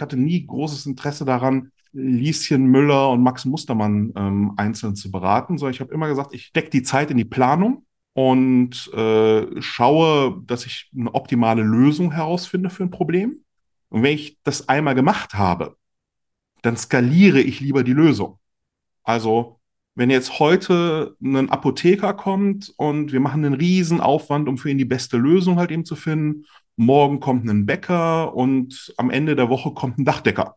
Ich hatte nie großes Interesse daran, Lieschen Müller und Max Mustermann ähm, einzeln zu beraten, sondern ich habe immer gesagt, ich stecke die Zeit in die Planung und äh, schaue, dass ich eine optimale Lösung herausfinde für ein Problem. Und wenn ich das einmal gemacht habe, dann skaliere ich lieber die Lösung. Also wenn jetzt heute ein Apotheker kommt und wir machen einen riesen Aufwand, um für ihn die beste Lösung halt eben zu finden, morgen kommt ein Bäcker und am Ende der Woche kommt ein Dachdecker,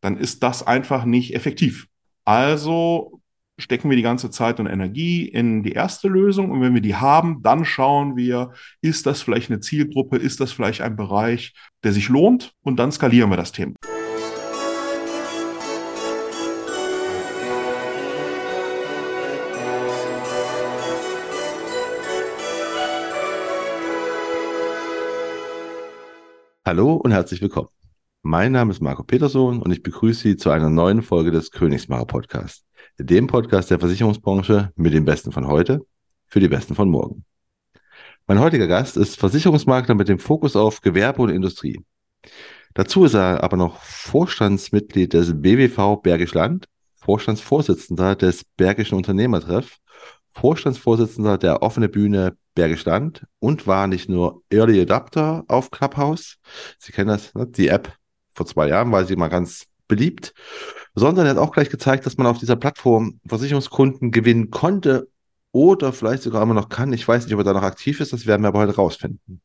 dann ist das einfach nicht effektiv. Also stecken wir die ganze Zeit und Energie in die erste Lösung und wenn wir die haben, dann schauen wir, ist das vielleicht eine Zielgruppe, ist das vielleicht ein Bereich, der sich lohnt und dann skalieren wir das Thema. Hallo und herzlich willkommen. Mein Name ist Marco Petersohn und ich begrüße Sie zu einer neuen Folge des Königsmacher Podcasts, dem Podcast der Versicherungsbranche mit den Besten von heute für die Besten von morgen. Mein heutiger Gast ist Versicherungsmakler mit dem Fokus auf Gewerbe und Industrie. Dazu ist er aber noch Vorstandsmitglied des BWV Bergisch Land, Vorstandsvorsitzender des Bergischen Unternehmertreff, Vorstandsvorsitzender der Offene Bühne Bergisch Land und war nicht nur Early Adapter auf Clubhouse, Sie kennen das, ne? die App vor zwei Jahren war sie mal ganz beliebt, sondern er hat auch gleich gezeigt, dass man auf dieser Plattform Versicherungskunden gewinnen konnte oder vielleicht sogar immer noch kann. Ich weiß nicht, ob er da noch aktiv ist, das werden wir aber heute rausfinden.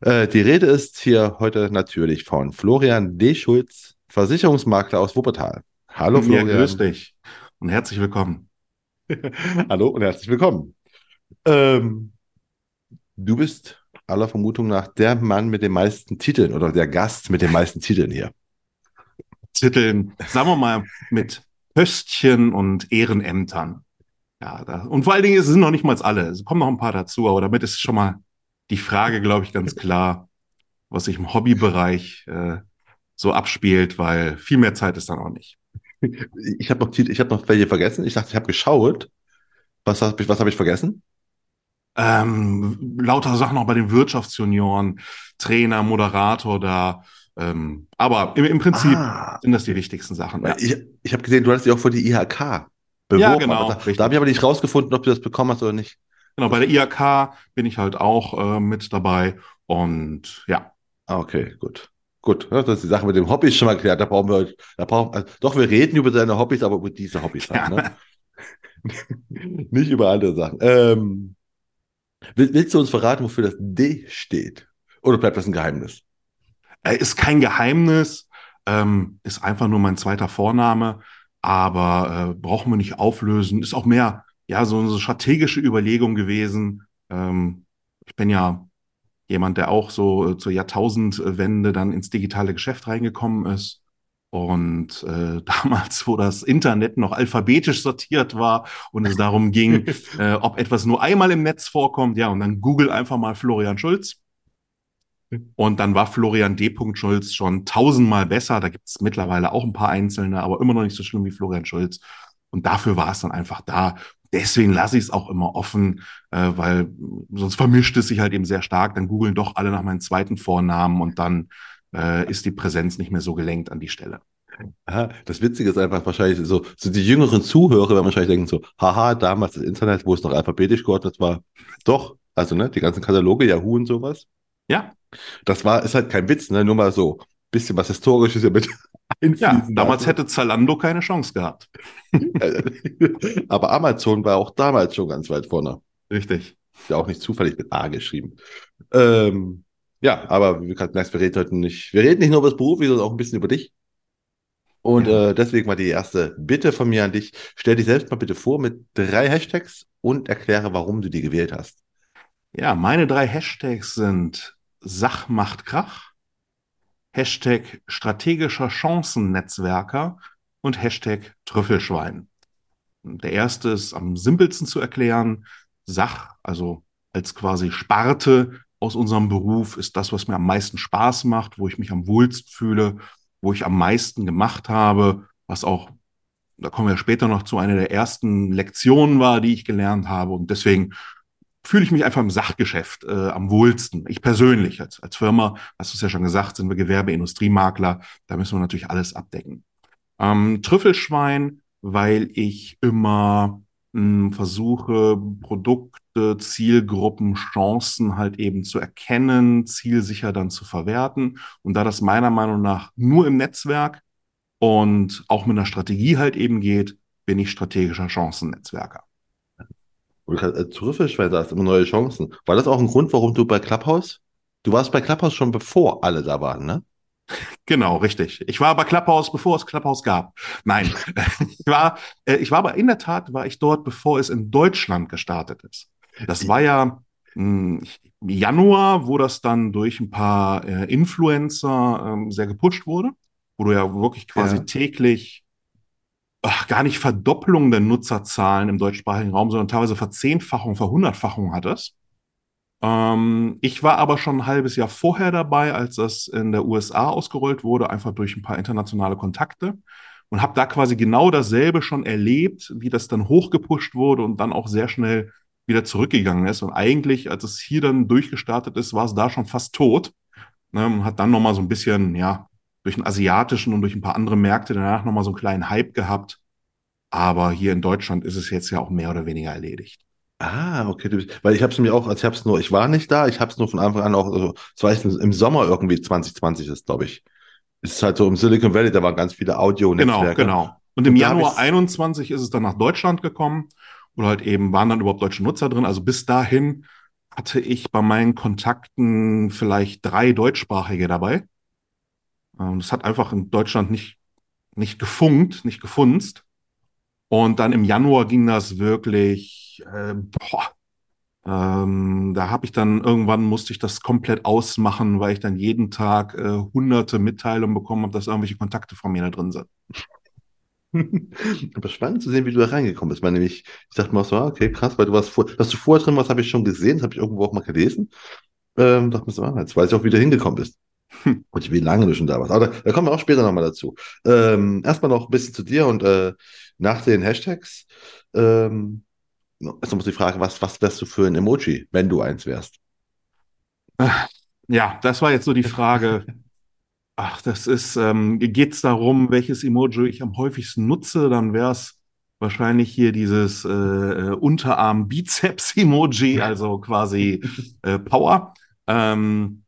Äh, die Rede ist hier heute natürlich von Florian D. Schulz, Versicherungsmakler aus Wuppertal. Hallo Florian. Ja, grüß dich und herzlich willkommen. Hallo und herzlich willkommen. Ähm, du bist aller Vermutung nach der Mann mit den meisten Titeln oder der Gast mit den meisten Titeln hier. Titeln, sagen wir mal, mit Höstchen und Ehrenämtern. Ja, da, und vor allen Dingen es sind noch nicht mal alle. Es kommen noch ein paar dazu, aber damit ist schon mal die Frage, glaube ich, ganz klar, was sich im Hobbybereich äh, so abspielt, weil viel mehr Zeit ist dann auch nicht. Ich habe noch, ich hab noch welche vergessen. Ich dachte, ich habe geschaut. Was habe ich, was hab ich vergessen? ähm, lauter Sachen auch bei den Wirtschaftsjunioren, Trainer, Moderator da. Ähm, aber im, im Prinzip ah. sind das die wichtigsten Sachen. Ja. Ich, ich habe gesehen, du hast dich auch für die IHK beworben. Ja, genau. Da, da habe ich aber nicht rausgefunden, ob du das bekommen hast oder nicht. Genau, bei der IHK bin ich halt auch äh, mit dabei und ja. Ah, okay, gut. Gut, das ist die Sache mit dem Hobby schon mal geklärt. Da brauchen wir, da brauchen, also, doch, wir reden über deine Hobbys, aber über diese Hobbys. Halt, ja. ne? Nicht über andere Sachen. Ähm, Willst du uns verraten, wofür das D steht? Oder bleibt das ein Geheimnis? Er ist kein Geheimnis, ähm, ist einfach nur mein zweiter Vorname, aber äh, brauchen wir nicht auflösen. Ist auch mehr, ja, so eine strategische Überlegung gewesen. Ähm, ich bin ja jemand, der auch so äh, zur Jahrtausendwende dann ins digitale Geschäft reingekommen ist. Und äh, damals, wo das Internet noch alphabetisch sortiert war und es darum ging, äh, ob etwas nur einmal im Netz vorkommt, ja, und dann Google einfach mal Florian Schulz. Und dann war Florian D. Schulz schon tausendmal besser. Da gibt es mittlerweile auch ein paar einzelne, aber immer noch nicht so schlimm wie Florian Schulz. Und dafür war es dann einfach da. Deswegen lasse ich es auch immer offen, äh, weil sonst vermischt es sich halt eben sehr stark. Dann googeln doch alle nach meinem zweiten Vornamen und dann äh, ist die Präsenz nicht mehr so gelenkt an die Stelle. Aha, das Witzige ist einfach wahrscheinlich so, so die jüngeren Zuhörer werden wahrscheinlich denken so, haha, damals das Internet, wo es noch alphabetisch geordnet war. Doch, also ne, die ganzen Kataloge, Yahoo und sowas. Ja. Das war, ist halt kein Witz, ne, nur mal so bisschen was Historisches ja mit Ja, damals hätte Zalando keine Chance gehabt. Aber Amazon war auch damals schon ganz weit vorne. Richtig. Ja, auch nicht zufällig mit A geschrieben. Ähm, ja, aber wie gesagt, wir reden heute nicht, wir reden nicht nur über das Beruf, sondern auch ein bisschen über dich. Und ja. äh, deswegen mal die erste Bitte von mir an dich. Stell dich selbst mal bitte vor mit drei Hashtags und erkläre, warum du die gewählt hast. Ja, meine drei Hashtags sind Sach macht Krach, Hashtag strategischer Chancennetzwerker und Hashtag Trüffelschwein. Der erste ist am simpelsten zu erklären. Sach, also als quasi Sparte aus unserem Beruf, ist das, was mir am meisten Spaß macht, wo ich mich am wohlst fühle wo ich am meisten gemacht habe, was auch, da kommen wir später noch zu, einer der ersten Lektionen war, die ich gelernt habe. Und deswegen fühle ich mich einfach im Sachgeschäft äh, am wohlsten. Ich persönlich als, als Firma, hast du es ja schon gesagt, sind wir Gewerbe-Industriemakler. Da müssen wir natürlich alles abdecken. Ähm, Trüffelschwein, weil ich immer mh, hm, versuche, Produkte, Zielgruppen, Chancen halt eben zu erkennen, zielsicher dann zu verwerten. Und da das meiner Meinung nach nur im Netzwerk und auch mit einer Strategie halt eben geht, bin ich strategischer Chancennetzwerker. Und äh, Trüffelschwein sagst, immer neue Chancen. War das auch ein Grund, warum du bei Clubhouse? Du warst bei Clubhouse schon bevor alle da waren, ne? Genau, richtig. Ich war bei Clubhouse, bevor es Clubhouse gab. Nein, ich war, äh, ich war aber in der Tat, war ich dort, bevor es in Deutschland gestartet ist. Das war ja mh, hm, Januar, wo das dann durch ein paar äh, Influencer ähm, sehr gepusht wurde, wo du ja wirklich quasi ja. täglich ach, gar nicht Verdoppelung der Nutzerzahlen im deutschsprachigen Raum, sondern teilweise Verzehnfachung, Verhundertfachung hattest. Ähm, ich war aber schon ein halbes Jahr vorher dabei, als das in der USA ausgerollt wurde, einfach durch ein paar internationale Kontakte und habe da quasi genau dasselbe schon erlebt, wie das dann hochgepusht wurde und dann auch sehr schnell wieder zurückgegangen ist. Und eigentlich, als es hier dann durchgestartet ist, war es da schon fast tot. Ne, hat dann nochmal so ein bisschen, ja, durch den asiatischen und durch ein paar andere Märkte danach nochmal so einen kleinen Hype gehabt. Aber hier in Deutschland ist es jetzt ja auch mehr oder weniger erledigt. Ah, okay. Weil ich habe es mir auch, als ich habe es nur, ich war nicht da, ich habe es nur von Anfang an auch, also, das war im Sommer irgendwie 2020 ist, glaube ich. Es ist halt so im Silicon Valley, da waren ganz viele Audio-Netzwerke. Genau, genau. Und im und Januar 21 ist es dann nach Deutschland gekommen oder halt eben waren dann überhaupt deutsche Nutzer drin. Also bis dahin hatte ich bei meinen Kontakten vielleicht drei deutschsprachige dabei. Und es hat einfach in Deutschland nicht, nicht gefunkt, nicht gefunzt. Und dann im Januar ging das wirklich, äh, boah, ähm, da habe ich dann irgendwann musste ich das komplett ausmachen, weil ich dann jeden Tag äh, hunderte Mitteilungen bekommen habe, dass irgendwelche Kontakte von mir da drin sind. Aber spannend zu sehen, wie du da reingekommen bist. Weil nämlich, ich dachte mal so, ah, okay, krass, weil du warst vor, was du vorher drin warst, habe ich schon gesehen, das habe ich irgendwo auch mal gelesen. Ähm, dachte mir so, ah, jetzt weiß ich auch, wie du hingekommen bist. Hm. Und wie lange du schon da warst. Aber da, da kommen wir auch später nochmal dazu. Ähm, erstmal noch ein bisschen zu dir und äh, nach den Hashtags. Ähm, jetzt noch die Frage, was, was wärst du für ein Emoji, wenn du eins wärst? Ja, das war jetzt so die Frage. Ach, das ist, ähm, geht es darum, welches Emoji ich am häufigsten nutze, dann wäre es wahrscheinlich hier dieses äh, äh Unterarm-Bizeps-Emoji, also quasi äh, Power. Ähm,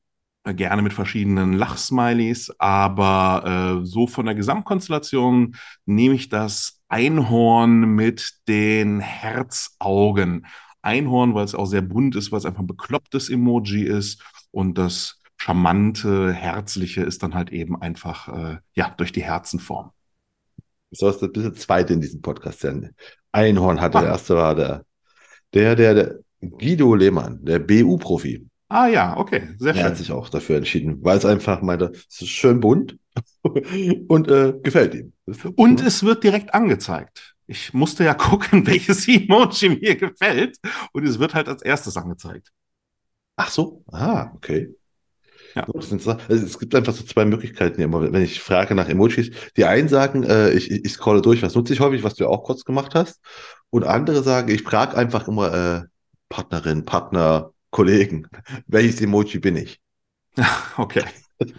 gerne mit verschiedenen Lachsmileys, aber äh, so von der Gesamtkonstellation nehme ich das Einhorn mit den Herzaugen. Einhorn, weil es auch sehr bunt ist, weil es einfach ein beklopptes Emoji ist und das charmante, herzliche ist dann halt eben einfach äh, ja durch die Herzenform. So ist das bisschen zweite in diesem Podcast. Denn Einhorn hatte, ah. der erste war der, der, der, der Guido Lehmann, der BU-Profi. Ah ja, okay, sehr schön. Er hat sich auch dafür entschieden, weil es einfach meinte, es ist schön bunt und äh, gefällt ihm. Und es wird direkt angezeigt. Ich musste ja gucken, welches Emoji mir gefällt und es wird halt als erstes angezeigt. Ach so, ah, okay. Ja. Also es gibt einfach so zwei Möglichkeiten immer, wenn ich frage nach Emojis. Die einen sagen, äh, ich, ich scrolle durch, was nutze ich häufig, was du ja auch kurz gemacht hast. Und andere sagen, ich frage einfach immer äh, Partnerin, Partner, Kollegen, welches Emoji bin ich? Okay.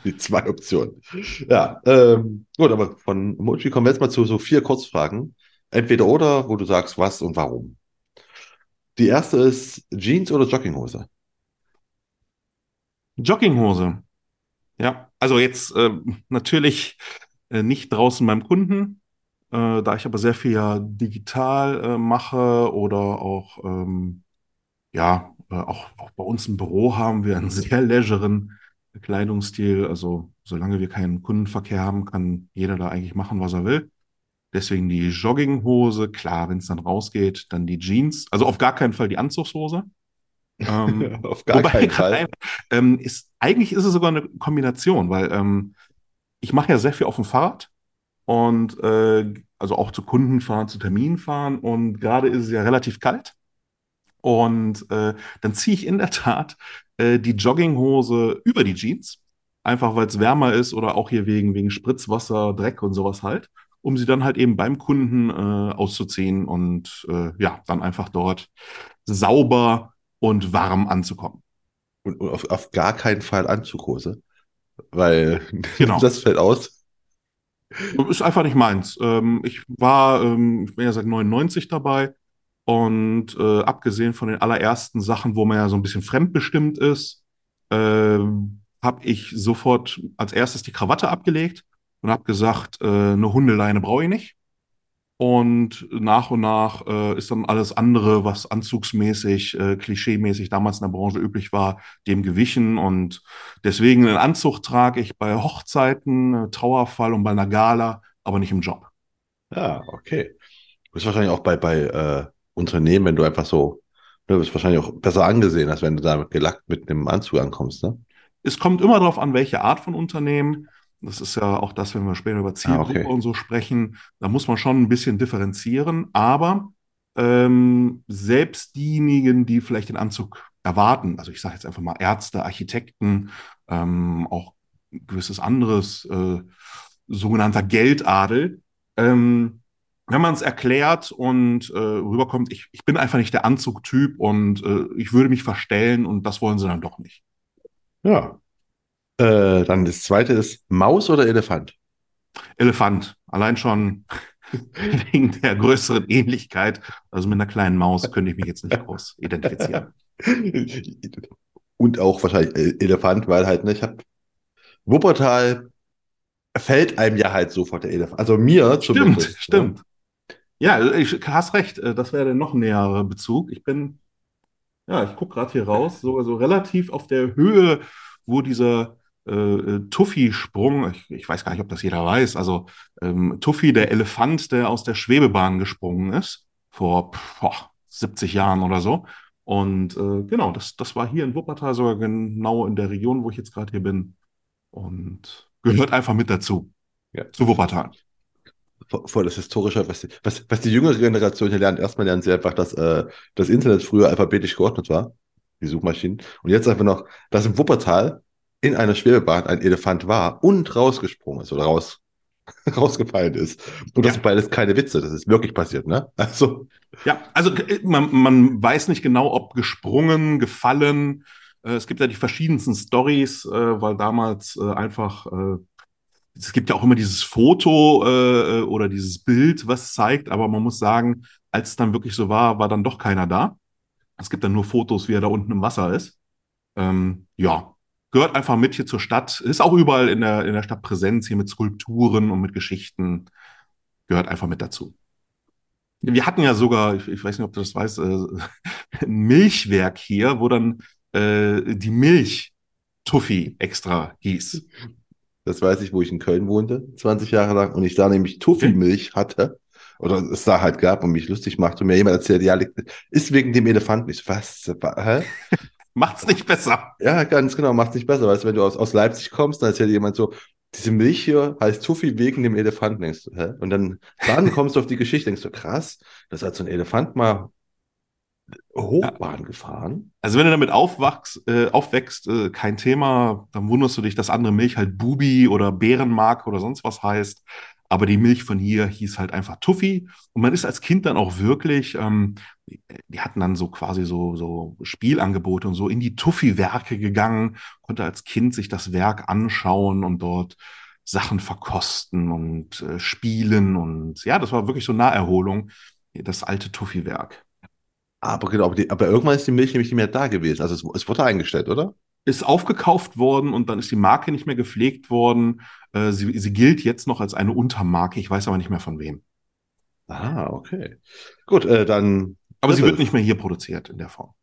Die zwei Optionen. Ja, ähm, gut, aber von Emoji kommen wir jetzt mal zu so vier Kurzfragen. Entweder oder, wo du sagst, was und warum. Die erste ist Jeans oder Jogginghose? Jogginghose. Ja, also jetzt äh, natürlich äh, nicht draußen beim Kunden, äh, da ich aber sehr viel ja digital äh, mache oder auch ähm, ja auch, auch bei uns im Büro haben wir einen sehr leiseren Kleidungsstil. Also solange wir keinen Kundenverkehr haben, kann jeder da eigentlich machen, was er will. Deswegen die Jogginghose, klar, wenn es dann rausgeht, dann die Jeans. Also auf gar keinen Fall die Anzugshose. Ähm, auf gar keinen Fall. Ähm, ist, eigentlich ist es sogar eine Kombination, weil ähm, ich mache ja sehr viel auf dem Fahrrad und äh, also auch zu Kunden fahren, zu Terminen fahren und gerade ist es ja relativ kalt. Und äh, dann ziehe ich in der Tat äh, die Jogginghose über die Jeans, einfach weil es wärmer ist oder auch hier wegen, wegen Spritzwasser, Dreck und sowas halt, um sie dann halt eben beim Kunden äh, auszuziehen und äh, ja, dann einfach dort sauber und warm anzukommen. Und, und auf, auf gar keinen Fall Anzughose. Weil Genau. das fällt aus. Ist einfach nicht meins. Ähm, ich war, ähm, ich bin ja seit 99 dabei und äh, abgesehen von den allerersten Sachen, wo man ja so ein bisschen fremdbestimmt ist, ähm, habe ich sofort als erstes die Krawatte abgelegt und habe gesagt, äh, eine Hundeleine brauche ich nicht. Und nach und nach äh, ist dann alles andere, was anzugsmäßig, äh, klischeemäßig damals in der Branche üblich war, dem gewichen. Und deswegen einen Anzug trage ich bei Hochzeiten, äh, Trauerfall und bei einer Gala, aber nicht im Job. Ja, okay. Du bist wahrscheinlich auch bei, bei äh, Unternehmen, wenn du einfach so, du bist wahrscheinlich auch besser angesehen, als wenn du da gelackt mit einem Anzug ankommst, ne? Es kommt immer darauf an, welche Art von Unternehmen. Das ist ja auch das, wenn wir später über Zielgruppe Ah, okay. und so sprechen. Da muss man schon ein bisschen differenzieren. Aber ähm, selbst diejenigen, die vielleicht den Anzug erwarten, also ich sage jetzt einfach mal Ärzte, Architekten, ähm, auch ein gewisses anderes äh, sogenannter Geldadel, ähm, wenn man es erklärt und äh, rüberkommt, ich, ich bin einfach nicht der Anzugtyp und äh, ich würde mich verstellen und das wollen sie dann doch nicht. Ja. Äh, dann das zweite ist Maus oder Elefant? Elefant. Allein schon wegen der größeren Ähnlichkeit. Also mit einer kleinen Maus könnte ich mich jetzt nicht groß identifizieren. Und auch wahrscheinlich äh, Elefant, weil halt, ne, ich habe Wuppertal fällt einem ja halt sofort der Elefant. Also mir Stimmt, zumindest. ne? stimmt. Ja, ich hast recht. äh, Das wäre der noch nähere Bezug. Ich bin, ja, ich gucke gerade hier raus, sogar so relativ auf der Höhe, wo dieser äh, äh, Tuffy-Sprung, ich, ich weiß gar nicht, ob das jeder weiß, also ähm, Tuffy, der Elefant, der aus der Schwebebahn gesprungen ist, vor boah, 70 Jahren oder so. Und äh, genau, das, das war hier in Wuppertal, sogar genau in der Region, wo ich jetzt gerade hier bin. Und gehört einfach mit dazu, Ja. zu Wuppertal. Voll das Historische, was die, was, was die jüngere Generation hier lernt. Erstmal lernen sie einfach, dass äh, das Internet früher alphabetisch geordnet war, die Suchmaschinen. Und jetzt einfach noch, dass im Wuppertal in einer Schwebebahn ein Elefant war und rausgesprungen ist oder raus, rausgefallen ist. Und das Ja. beides keine Witze, das ist wirklich passiert, ne? Also, Ja, also äh, man, man weiß nicht genau, ob gesprungen, gefallen. Äh, Es gibt ja die verschiedensten Stories, äh, weil damals einfach, es gibt ja auch immer dieses Foto äh, oder dieses Bild, was zeigt, aber man muss sagen, als es dann wirklich so war, war dann doch keiner da. Es gibt dann nur Fotos, wie er da unten im Wasser ist. Ähm, ja, gehört einfach mit hier zur Stadt. Ist auch überall in der, in der Stadt Präsenz, hier mit Skulpturen und mit Geschichten. Gehört einfach mit dazu. Wir hatten ja sogar, ich, ich weiß nicht, ob du das weißt, äh, ein Milchwerk hier, wo dann äh, die Milch Tuffy extra hieß. Das weiß ich, wo ich in Köln wohnte, 20 Jahre lang, und ich da nämlich Tuffy-Milch hatte, oder es da halt gab und mich lustig machte und mir jemand erzählt, ja, ist wegen dem Elefanten. Ich so, was? Hä? Macht's nicht besser. Ja, ganz genau, macht nicht besser. Weißt du, wenn du aus, aus Leipzig kommst, dann erzählt jemand so, diese Milch hier heißt Tuffy wegen dem Elefanten, denkst du, hä? Und dann, dann kommst du auf die Geschichte, denkst du, krass, das hat so ein Elefant mal Hochbahn gefahren. Also wenn du damit aufwachst, äh, aufwächst, äh, kein Thema, dann wunderst du dich, dass andere Milch halt Bubi oder Bärenmark oder sonst was heißt. Aber die Milch von hier hieß halt einfach Tuffy. Und man ist als Kind dann auch wirklich, ähm, die, die hatten dann so quasi so, so Spielangebote und so in die Tuffy-Werke gegangen, konnte als Kind sich das Werk anschauen und dort Sachen verkosten und äh, spielen. Und ja, das war wirklich so Naherholung, das alte Tuffy-Werk. Aber genau, aber, die, aber irgendwann ist die Milch nämlich nicht mehr da gewesen. Also es, es wurde eingestellt, oder? ist aufgekauft worden und dann ist die Marke nicht mehr gepflegt worden. Äh, sie, sie gilt jetzt noch als eine Untermarke, ich weiß aber nicht mehr von wem. Ah, okay. Gut, äh, dann. Aber sie wird nicht mehr hier produziert in der Form.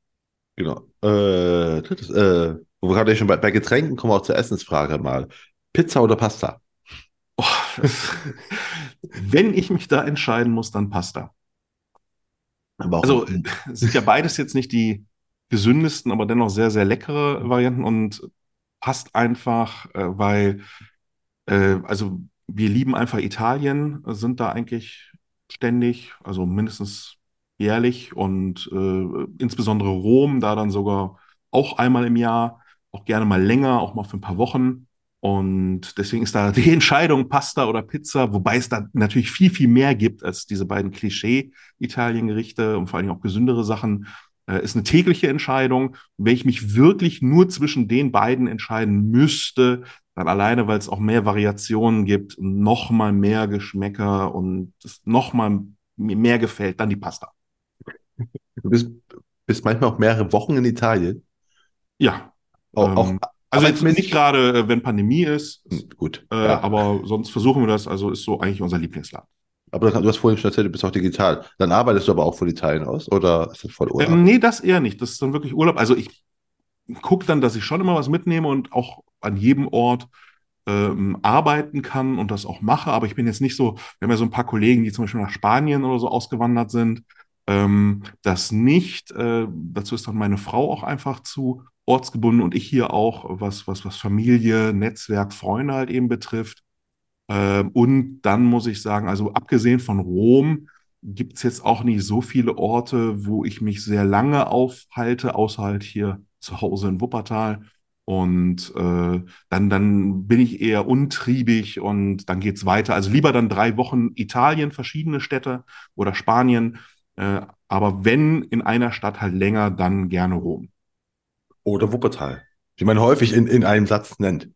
Genau. Äh, drittes, äh, wo wir gerade schon bei, bei Getränken kommen, wir auch zur Essensfrage mal. Pizza oder Pasta? Oh, wenn ich mich da entscheiden muss, dann Pasta. Also sind ja beides jetzt nicht die gesündesten, aber dennoch sehr, sehr leckere Varianten und passt einfach, äh, weil äh, also wir lieben einfach Italien, sind da eigentlich ständig, also mindestens jährlich und äh, insbesondere Rom, da dann sogar auch einmal im Jahr, auch gerne mal länger, auch mal für ein paar Wochen. Und deswegen ist da die Entscheidung Pasta oder Pizza, wobei es da natürlich viel, viel mehr gibt als diese beiden Klischee-Italien-Gerichte und vor allem auch gesündere Sachen. Äh, ist eine tägliche Entscheidung. Wenn ich mich wirklich nur zwischen den beiden entscheiden müsste, dann alleine, weil es auch mehr Variationen gibt, noch mal mehr Geschmäcker und es noch mal mehr gefällt, dann die Pasta. Du bist, bist manchmal auch mehrere Wochen in Italien. Ja. Auch, ähm, auch also jetzt nicht gerade, äh, wenn Pandemie ist. Hm, gut. Äh, ja. Aber sonst versuchen wir das. Also ist so eigentlich unser Lieblingsland. Aber du hast vorhin schon erzählt, du bist auch digital. Dann arbeitest du aber auch von Italien aus oder ist das voll Urlaub? Ähm, nee, das eher nicht. Das ist dann wirklich Urlaub. Also ich gucke dann, dass ich schon immer was mitnehme und auch an jedem Ort ähm, arbeiten kann und das auch mache. Aber ich bin jetzt nicht so, wir haben ja so ein paar Kollegen, die zum Beispiel nach Spanien oder so ausgewandert sind. Ähm, das nicht. Äh, dazu ist dann meine Frau auch einfach zu ortsgebunden und ich hier auch, was, was, was Familie, Netzwerk, Freunde halt eben betrifft. Ähm, und dann muss ich sagen, also abgesehen von Rom gibt es jetzt auch nicht so viele Orte, wo ich mich sehr lange aufhalte, außer halt hier zu Hause in Wuppertal. Und äh, dann, dann bin ich eher untriebig und dann geht's weiter. Also lieber dann drei Wochen Italien, verschiedene Städte oder Spanien. Äh, aber wenn in einer Stadt halt länger, dann gerne Rom. Oder Wuppertal, wie man häufig in, in einem Satz nennt.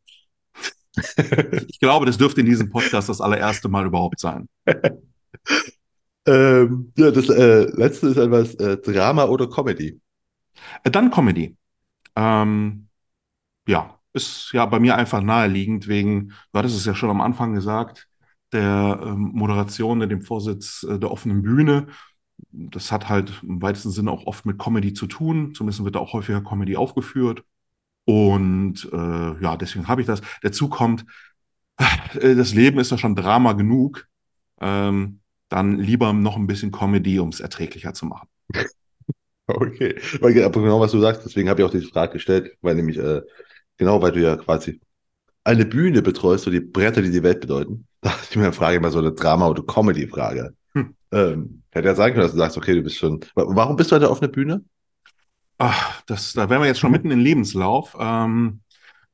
ich glaube, das dürfte in diesem Podcast das allererste Mal überhaupt sein. ähm, ja, das äh, letzte ist etwas äh, Drama oder Comedy. Äh, dann Comedy. Ähm, ja, ist ja bei mir einfach naheliegend, wegen, du hattest es ja schon am Anfang gesagt, der ähm, Moderation, dem Vorsitz äh, der offenen Bühne das hat halt im weitesten Sinne auch oft mit Comedy zu tun. Zumindest wird da auch häufiger Comedy aufgeführt. Und äh, ja, deswegen habe ich das. Dazu kommt, äh, das Leben ist ja schon Drama genug. Ähm, dann lieber noch ein bisschen Comedy, um es erträglicher zu machen. Okay, weil genau was du sagst, deswegen habe ich auch die Frage gestellt, weil nämlich äh, genau, weil du ja quasi eine Bühne betreust, so die Bretter, die die Welt bedeuten. Da ist mir eine Frage immer so eine Drama- oder Comedy-Frage. Hm. Ähm, hätte ja sein können, dass du sagst, okay, du bist schon. Warum bist du an der offenen Bühne? Ach, das, da wären wir jetzt schon mitten im Lebenslauf. Ähm,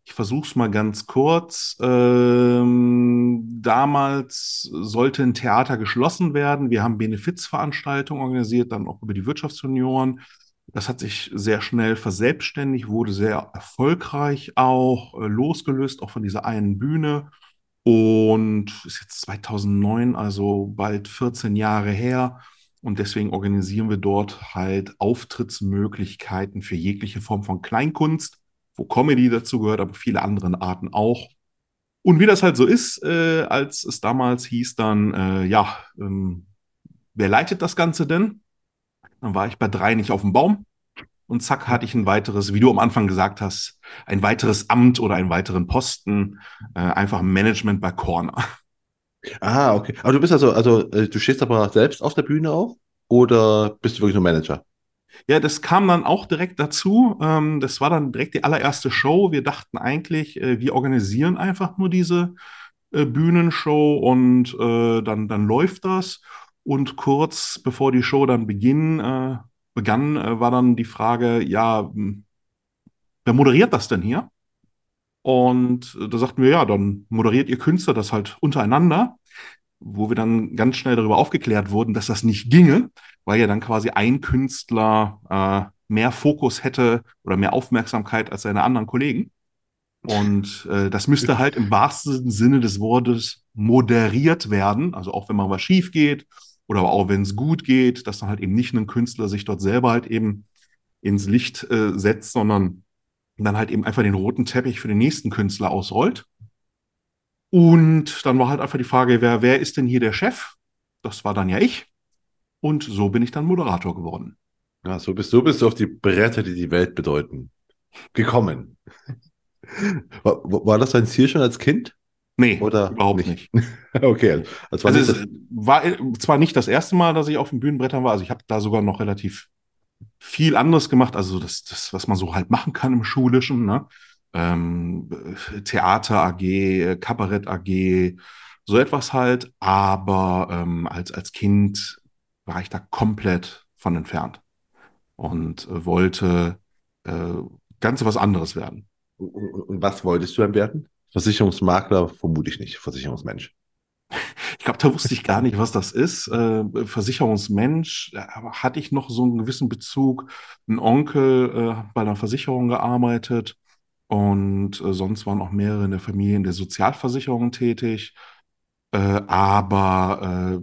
ich versuche es mal ganz kurz. Ähm, damals sollte ein Theater geschlossen werden. Wir haben Benefizveranstaltungen organisiert, dann auch über die Wirtschaftsjunioren. Das hat sich sehr schnell verselbstständigt, wurde sehr erfolgreich auch, äh, losgelöst auch von dieser einen Bühne. Und ist jetzt 2009, also bald 14 Jahre her. Und deswegen organisieren wir dort halt Auftrittsmöglichkeiten für jegliche Form von Kleinkunst, wo Comedy dazu gehört, aber viele andere Arten auch. Und wie das halt so ist, äh, als es damals hieß dann, äh, ja, ähm, wer leitet das Ganze denn? Dann war ich bei drei nicht auf dem Baum. Und zack, hatte ich ein weiteres, wie du am Anfang gesagt hast, ein weiteres Amt oder einen weiteren Posten, äh, einfach Management bei Corner. Ah, okay. Aber du bist also, also äh, du stehst aber selbst auf der Bühne auch oder bist du wirklich nur Manager? Ja, das kam dann auch direkt dazu. Ähm, das war dann direkt die allererste Show. Wir dachten eigentlich, äh, wir organisieren einfach nur diese äh, Bühnenshow und äh, dann, dann läuft das. Und kurz bevor die Show dann beginnt, äh, begann, äh, war dann die Frage, ja, hm, wer moderiert das denn hier? Und äh, da sagten wir, ja, dann moderiert ihr Künstler das halt untereinander, wo wir dann ganz schnell darüber aufgeklärt wurden, dass das nicht ginge, weil ja dann quasi ein Künstler äh, mehr Fokus hätte oder mehr Aufmerksamkeit als seine anderen Kollegen. Und äh, das müsste halt im wahrsten Sinne des Wortes moderiert werden. Also auch wenn mal was schief geht oder aber auch wenn es gut geht, dass dann halt eben nicht ein Künstler sich dort selber halt eben ins Licht äh, setzt, sondern dann halt eben einfach den roten Teppich für den nächsten Künstler ausrollt. Und dann war halt einfach die Frage, wer, wer ist denn hier der Chef? Das war dann ja ich. Und so bin ich dann Moderator geworden. Ja, so bist, so bist du auf die Bretter, die die Welt bedeuten, gekommen. War, war das dein Ziel schon als Kind? Nee, Oder überhaupt nicht. nicht. okay. Also, war, also es war zwar nicht das erste Mal, dass ich auf den Bühnenbrettern war, also ich habe da sogar noch relativ viel anderes gemacht, also das, das, was man so halt machen kann im Schulischen, ne? Ähm, Theater AG, Kabarett AG, so etwas halt, aber ähm, als, als Kind war ich da komplett von entfernt und äh, wollte äh, ganz was anderes werden. Und was wolltest du dann werden? Versicherungsmakler vermute ich nicht, Versicherungsmensch. Ich glaube, da wusste ich gar nicht, was das ist. Äh, Versicherungsmensch, hatte ich noch so einen gewissen Bezug. Ein Onkel äh, hat bei einer Versicherung gearbeitet und äh, sonst waren auch mehrere in der Familie in der Sozialversicherung tätig. Äh, aber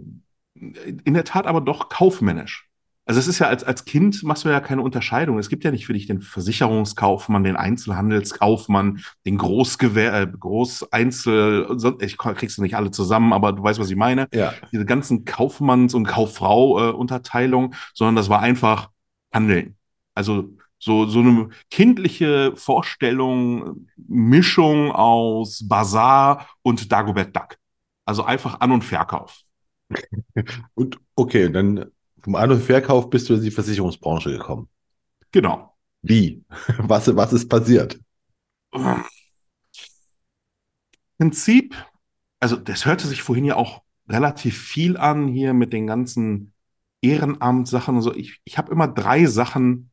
äh, in der Tat aber doch kaufmännisch. Also es ist ja als, als Kind machst du ja keine Unterscheidung. Es gibt ja nicht für dich den Versicherungskaufmann, den Einzelhandelskaufmann, den Großgewehr, äh, Großeinzel, ich krieg's nicht alle zusammen, aber du weißt, was ich meine. Ja. Diese ganzen Kaufmanns- und Kauffrau-Unterteilung, sondern das war einfach Handeln. Also so, so eine kindliche Vorstellung, Mischung aus Bazar und Dagobert Duck. Also einfach An- und Verkauf. Und okay, dann vom An- und Verkauf bist du in die Versicherungsbranche gekommen. Genau. Wie? Was, was ist passiert? Prinzip, also das hörte sich vorhin ja auch relativ viel an hier mit den ganzen Ehrenamtssachen und so. Ich, ich habe immer drei Sachen,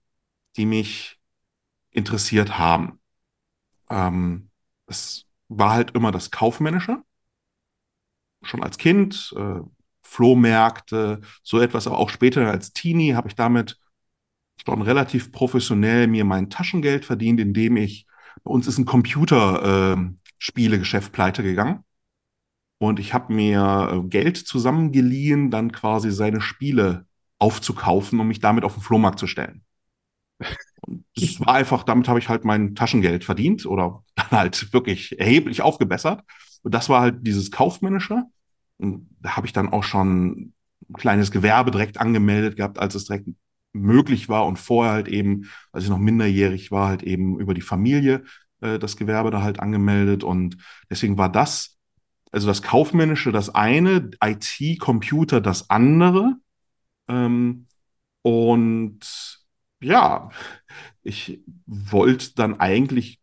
die mich interessiert haben. Ähm, das war halt immer das Kaufmännische, schon als Kind, äh, Flohmärkte, so etwas, aber auch später als Teenie habe ich damit schon relativ professionell mir mein Taschengeld verdient, indem ich, bei uns ist ein Computerspielegeschäft pleite gegangen. Und ich habe mir äh, Geld zusammengeliehen, dann quasi seine Spiele aufzukaufen, um mich damit auf den Flohmarkt zu stellen. Und das war einfach, damit habe ich halt mein Taschengeld verdient oder dann halt wirklich erheblich aufgebessert. Und das war halt dieses Kaufmännische. Habe ich dann auch schon ein kleines Gewerbe direkt angemeldet gehabt, als es direkt möglich war und vorher halt eben, als ich noch minderjährig war, halt eben über die Familie äh, das Gewerbe da halt angemeldet. Und deswegen war das, also das Kaufmännische das eine, IT, Computer das andere. Ähm, und ja, ich wollte dann eigentlich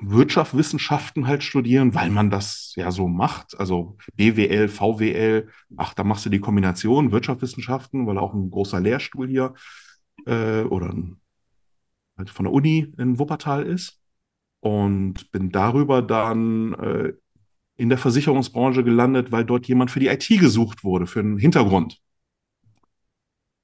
Wirtschaftswissenschaften halt studieren, weil man das ja so macht. Also BWL, VWL, ach, da machst du die Kombination Wirtschaftswissenschaften, weil auch ein großer Lehrstuhl hier äh, oder halt von der Uni in Wuppertal ist. Und bin darüber dann äh, in der Versicherungsbranche gelandet, weil dort jemand für die IT gesucht wurde, für einen Hintergrund.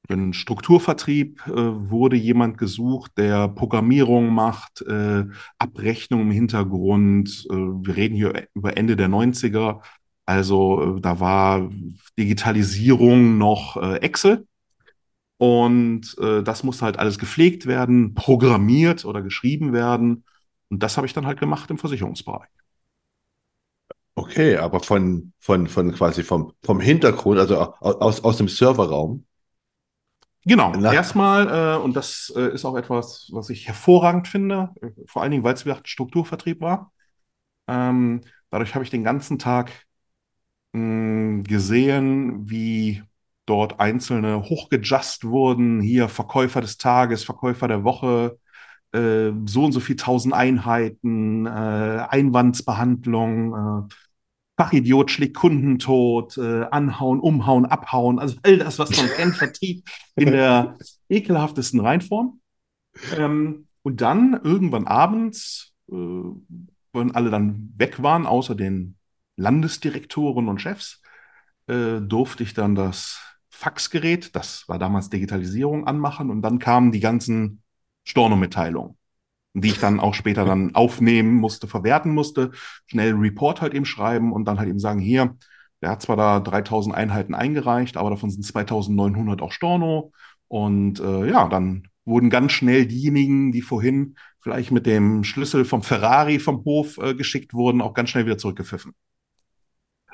Einen Strukturvertrieb äh, wurde jemand gesucht, der Programmierung macht, äh, Abrechnung im Hintergrund. Äh, wir reden hier über Ende der 90er. Also äh, da war Digitalisierung noch äh, Excel. Und äh, das musste halt alles gepflegt werden, programmiert oder geschrieben werden. Und das habe ich dann halt gemacht im Versicherungsbereich. Okay, aber von, von, von quasi vom, vom Hintergrund, also aus, aus dem Serverraum. Genau, Na- erstmal, äh, und das äh, ist auch etwas, was ich hervorragend finde, äh, vor allen Dingen, weil es wie gesagt Strukturvertrieb war. Ähm, dadurch habe ich den ganzen Tag mh, gesehen, wie dort Einzelne hochgejust wurden. Hier Verkäufer des Tages, Verkäufer der Woche, äh, so und so viel tausend Einheiten, äh, Einwandsbehandlung, äh, Fachidiot schlägt Kunden tot, äh, anhauen, umhauen, abhauen, also all das, was man kennt, Vertrieb in der ekelhaftesten Reinform. Ähm, und dann irgendwann abends, äh, wenn alle dann weg waren, außer den Landesdirektoren und Chefs, äh, durfte ich dann das Faxgerät, das war damals Digitalisierung, anmachen. Und dann kamen die ganzen Stornomitteilungen, die ich dann auch später dann aufnehmen musste, verwerten musste, schnell einen Report halt eben schreiben und dann halt eben sagen, hier, der hat zwar da 3000 Einheiten eingereicht, aber davon sind 2900 auch Storno und äh, ja, dann wurden ganz schnell diejenigen, die vorhin vielleicht mit dem Schlüssel vom Ferrari vom Hof äh, geschickt wurden, auch ganz schnell wieder zurückgepfiffen.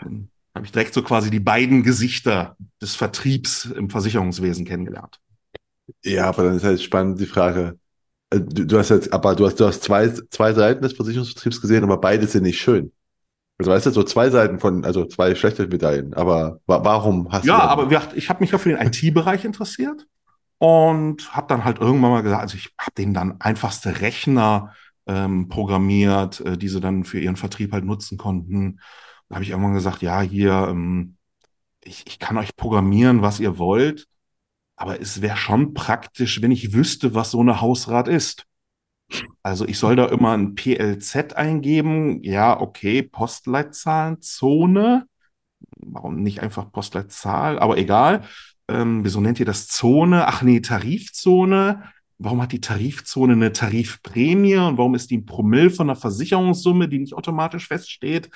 Dann habe ich direkt so quasi die beiden Gesichter des Vertriebs im Versicherungswesen kennengelernt. Ja, aber dann ist halt spannend die Frage. Äh, Du, du hast jetzt, aber du hast, du hast zwei, zwei Seiten des Versicherungsvertriebs gesehen, aber beide sind nicht schön. Also weißt du, so zwei Seiten von, also zwei schlechte Medaillen. Aber wa warum hast Ja, du dann- aber gesagt, ich habe mich ja für den IT-Bereich interessiert und habe dann halt irgendwann mal gesagt, also ich habe denen dann einfachste Rechner ähm, programmiert, äh, die sie dann für ihren Vertrieb halt nutzen konnten. Da habe ich irgendwann gesagt, ja, hier, ähm, ich, ich kann euch programmieren, was ihr wollt, aber es wäre schon praktisch, wenn ich wüsste, was so eine Hausrat ist. Also ich soll da immer ein PLZ eingeben. Ja, okay, Postleitzahlen, Zone. warum nicht einfach Postleitzahl, aber egal. Ähm, wieso nennt ihr das Zone? Ach nee, Tarifzone. Warum hat die Tarifzone eine Tarifprämie und warum ist die ein Promille von einer Versicherungssumme, die nicht automatisch feststeht?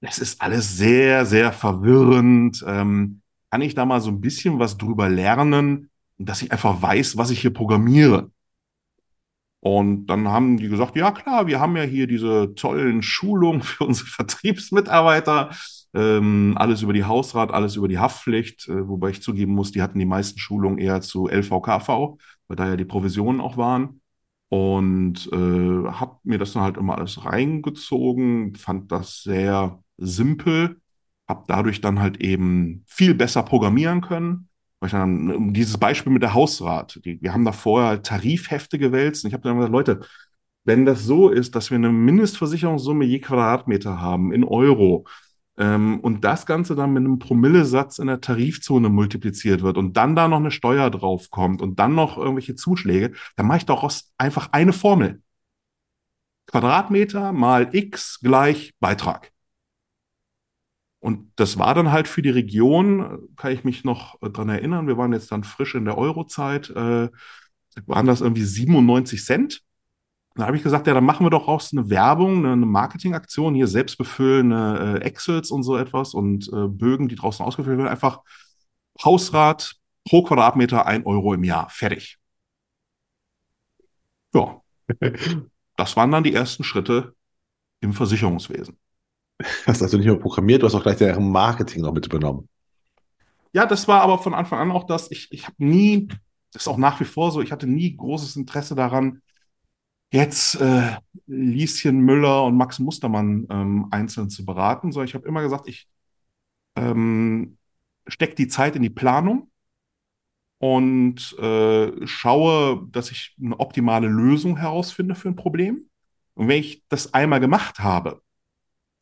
Es ist alles sehr, sehr verwirrend. Ähm, kann ich da mal so ein bisschen was drüber lernen, dass ich einfach weiß, was ich hier programmiere? Und dann haben die gesagt, ja klar, wir haben ja hier diese tollen Schulungen für unsere Vertriebsmitarbeiter, ähm, alles über die Hausrat, alles über die Haftpflicht, äh, wobei ich zugeben muss, die hatten die meisten Schulungen eher zu LVKV, weil da ja die Provisionen auch waren. Und äh, habe mir das dann halt immer alles reingezogen, fand das sehr simpel, habe dadurch dann halt eben viel besser programmieren können. Weil ich dann, dieses Beispiel mit der Hausrat, die, wir haben da vorher halt Tarifhefte gewälzt und ich habe dann gesagt, Leute, wenn das so ist, dass wir eine Mindestversicherungssumme je Quadratmeter haben in Euro ähm, und das Ganze dann mit einem Promillesatz in der Tarifzone multipliziert wird und dann da noch eine Steuer drauf kommt und dann noch irgendwelche Zuschläge, dann mache ich daraus einfach eine Formel. Quadratmeter mal x gleich Beitrag. Und das war dann halt für die Region, kann ich mich noch äh, dran erinnern, wir waren jetzt dann frisch in der Eurozeit, äh, waren das irgendwie 97 Cent. Da habe ich gesagt, ja, dann machen wir doch raus eine Werbung, eine Marketingaktion, hier selbstbefüllende äh, Excels und so etwas und äh, Bögen, die draußen ausgefüllt werden. Einfach Hausrat pro Quadratmeter ein Euro im Jahr. Fertig. Ja. Das waren dann die ersten Schritte im Versicherungswesen. Hast also nicht nur programmiert, du hast auch gleich deren Marketing noch mit. Ja, das war aber von Anfang an auch das, ich, ich habe nie, das ist auch nach wie vor so, ich hatte nie großes Interesse daran, jetzt äh, Lieschen Müller und Max Mustermann ähm, einzeln zu beraten, sondern ich habe immer gesagt, ich ähm, stecke die Zeit in die Planung und äh, schaue, dass ich eine optimale Lösung herausfinde für ein Problem. Und wenn ich das einmal gemacht habe,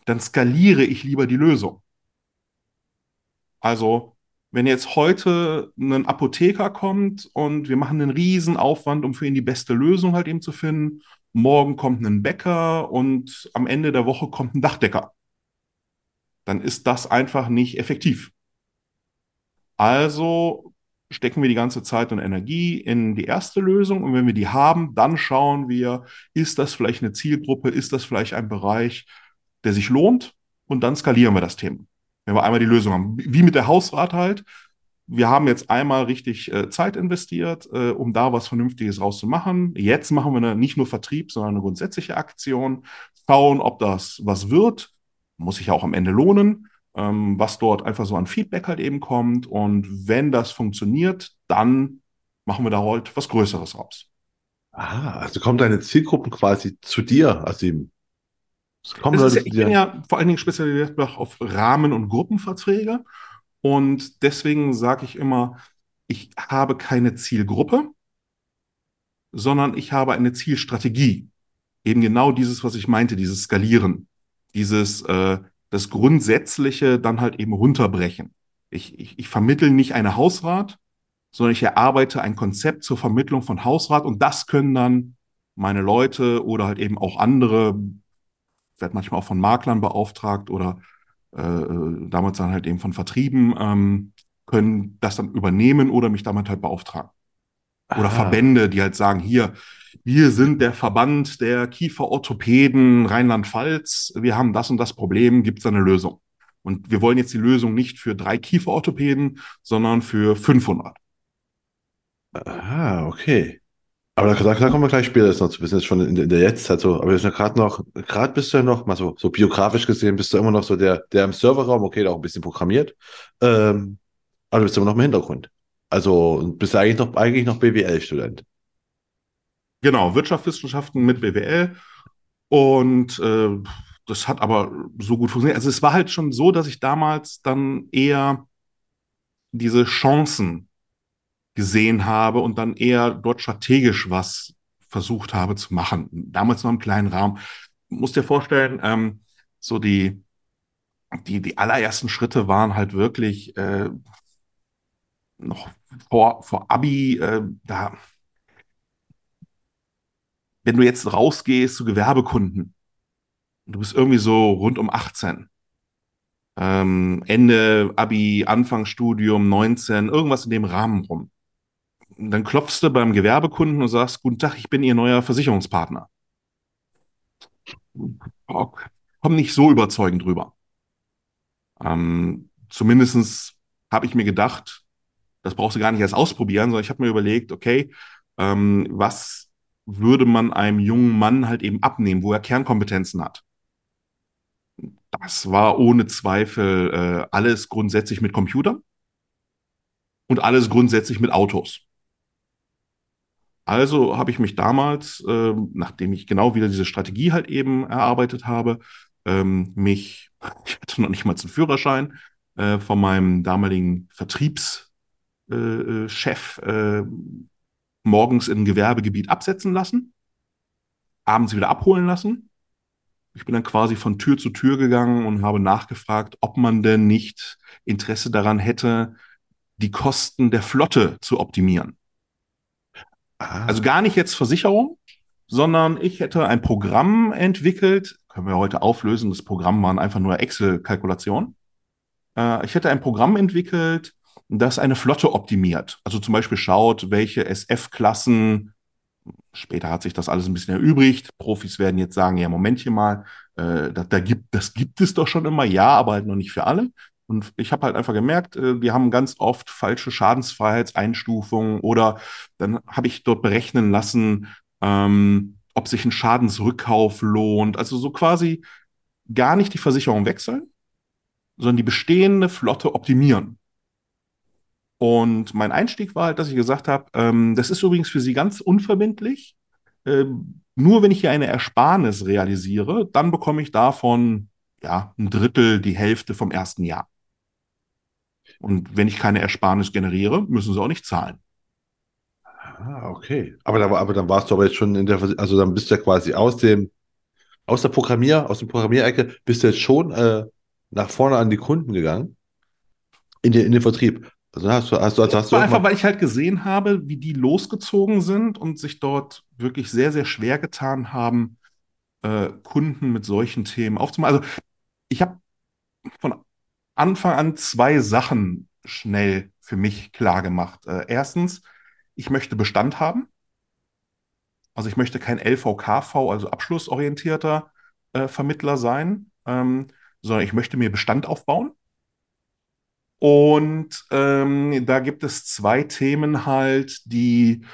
dann skaliere ich lieber die Lösung. Also, wenn jetzt heute ein Apotheker kommt und wir machen einen riesen Aufwand, um für ihn die beste Lösung halt eben zu finden, morgen kommt ein Bäcker und am Ende der Woche kommt ein Dachdecker, dann ist das einfach nicht effektiv. Also stecken wir die ganze Zeit und Energie in die erste Lösung und wenn wir die haben, dann schauen wir, ist das vielleicht eine Zielgruppe, ist das vielleicht ein Bereich, der sich lohnt und dann skalieren wir das Thema. Wenn wir einmal die Lösung haben, wie mit der Hausrat halt. Wir haben jetzt einmal richtig äh, Zeit investiert, äh, um da was Vernünftiges rauszumachen. Jetzt machen wir eine, nicht nur Vertrieb, sondern eine grundsätzliche Aktion. Schauen, ob das was wird. Muss sich ja auch am Ende lohnen, ähm, was dort einfach so an Feedback halt eben kommt. Und wenn das funktioniert, dann machen wir da heute was Größeres raus. Ah, also kommen deine Zielgruppen quasi zu dir, also die ist, ich bin ja vor allen Dingen spezialisiert auf Rahmen- und Gruppenverträge. Und deswegen sage ich immer, ich habe keine Zielgruppe, sondern ich habe eine Zielstrategie. Eben genau dieses, was ich meinte, dieses Skalieren, dieses äh, das Grundsätzliche dann halt eben runterbrechen. Ich, ich, ich vermittle nicht eine Hausrat, sondern ich erarbeite ein Konzept zur Vermittlung von Hausrat und das können dann meine Leute oder halt eben auch andere werde manchmal auch von Maklern beauftragt oder äh, äh, damals dann halt eben von Vertrieben, ähm, können das dann übernehmen oder mich damit halt beauftragen. Oder ah. Verbände, die halt sagen, hier, wir sind der Verband der Kieferorthopäden Rheinland-Pfalz, wir haben das und das Problem, gibt es eine Lösung? Und wir wollen jetzt die Lösung nicht für drei Kieferorthopäden, sondern für 500. Ah, okay. Aber da, da, kommen wir gleich später noch zu wissen, jetzt schon in, in der Jetztzeit so. Aber wir sind ja gerade noch, gerade bist du ja noch, mal so, so biografisch gesehen, bist du immer noch so der, der im Serverraum, okay, der auch ein bisschen programmiert. Ähm, aber du bist immer noch im Hintergrund. Also bist du eigentlich noch, eigentlich noch BWL-Student. Genau, Wirtschaftswissenschaften mit BWL. Und äh, das hat aber so gut funktioniert. Also es war halt schon so, dass ich damals dann eher diese Chancen gesehen habe und dann eher dort strategisch was versucht habe zu machen. Damals noch im kleinen Raum. Muss dir vorstellen, ähm, so die, die, die allerersten Schritte waren halt wirklich äh, noch vor, vor Abi, äh, da, wenn du jetzt rausgehst zu Gewerbekunden, du bist irgendwie so rund um 18, ähm, Ende Abi, Anfang Studium, 19, irgendwas in dem Rahmen rum. Dann klopfst du beim Gewerbekunden und sagst, guten Tag, ich bin Ihr neuer Versicherungspartner. Oh, komm nicht so überzeugend rüber. Ähm, zumindest habe ich mir gedacht, das brauchst du gar nicht erst ausprobieren, sondern ich habe mir überlegt, okay, ähm, was würde man einem jungen Mann halt eben abnehmen, wo er Kernkompetenzen hat? Das war ohne Zweifel äh, alles grundsätzlich mit Computern und alles grundsätzlich mit Autos. Also habe ich mich damals, äh, nachdem ich genau wieder diese Strategie halt eben erarbeitet habe, ähm, mich, ich hatte noch nicht mal einen Führerschein, äh, von meinem damaligen Vertriebschef äh, äh, morgens in ein Gewerbegebiet absetzen lassen, abends wieder abholen lassen. Ich bin dann quasi von Tür zu Tür gegangen und habe nachgefragt, ob man denn nicht Interesse daran hätte, die Kosten der Flotte zu optimieren. Ah. Also gar nicht jetzt Versicherung, sondern ich hätte ein Programm entwickelt, können wir heute auflösen, das Programm waren einfach nur Excel-Kalkulationen. Äh, ich hätte ein Programm entwickelt, das eine Flotte optimiert. Also zum Beispiel schaut, welche SF-Klassen, später hat sich das alles ein bisschen erübrigt. Profis werden jetzt sagen, ja, Momentchen mal, äh, da, da gibt, das gibt es doch schon immer, ja, aber halt noch nicht für alle. Und ich habe halt einfach gemerkt, äh, wir haben ganz oft falsche Schadensfreiheitseinstufungen oder dann habe ich dort berechnen lassen, ähm, ob sich ein Schadensrückkauf lohnt. Also so quasi gar nicht die Versicherung wechseln, sondern die bestehende Flotte optimieren. Und mein Einstieg war halt, dass ich gesagt habe, ähm, das ist übrigens für Sie ganz unverbindlich. Ähm, nur wenn ich hier eine Ersparnis realisiere, dann bekomme ich davon ja ein Drittel, die Hälfte vom ersten Jahr. Und wenn ich keine Ersparnis generiere, müssen Sie auch nicht zahlen. Ah, okay. Aber, da, aber dann warst du aber jetzt schon in der, also dann bist du ja quasi aus dem, aus der Programmier, aus dem Programmierecke, bist du jetzt schon äh, nach vorne an die Kunden gegangen? In den, in den Vertrieb. Also hast du, hast du, also hast du einfach, weil ich halt gesehen habe, wie die losgezogen sind und sich dort wirklich sehr, sehr schwer getan haben, äh, Kunden mit solchen Themen aufzumachen. Also ich habe von Anfang an zwei Sachen schnell für mich klar gemacht. Äh, erstens, ich möchte Bestand haben. Also ich möchte kein LVKV, also abschlussorientierter äh, Vermittler sein, ähm, sondern ich möchte mir Bestand aufbauen. Und ähm, da gibt es zwei Themen halt, die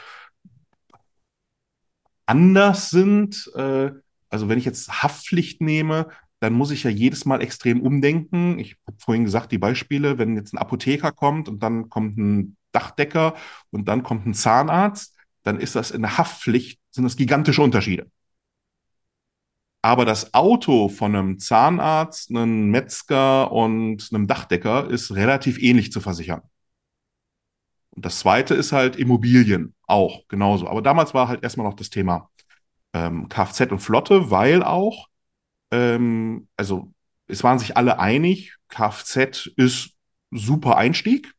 anders sind. Äh, also wenn ich jetzt Haftpflicht nehme, dann muss ich ja jedes Mal extrem umdenken. Ich habe vorhin gesagt, die Beispiele, wenn jetzt ein Apotheker kommt und dann kommt ein Dachdecker und dann kommt ein Zahnarzt, dann ist das in der Haftpflicht, sind das gigantische Unterschiede. Aber das Auto von einem Zahnarzt, einem Metzger und einem Dachdecker ist relativ ähnlich zu versichern. Und das zweite ist halt Immobilien, auch genauso. Aber damals war halt erstmal noch das Thema ähm, Kfz und Flotte, weil auch, ähm, also es waren sich alle einig, Kfz ist super Einstieg,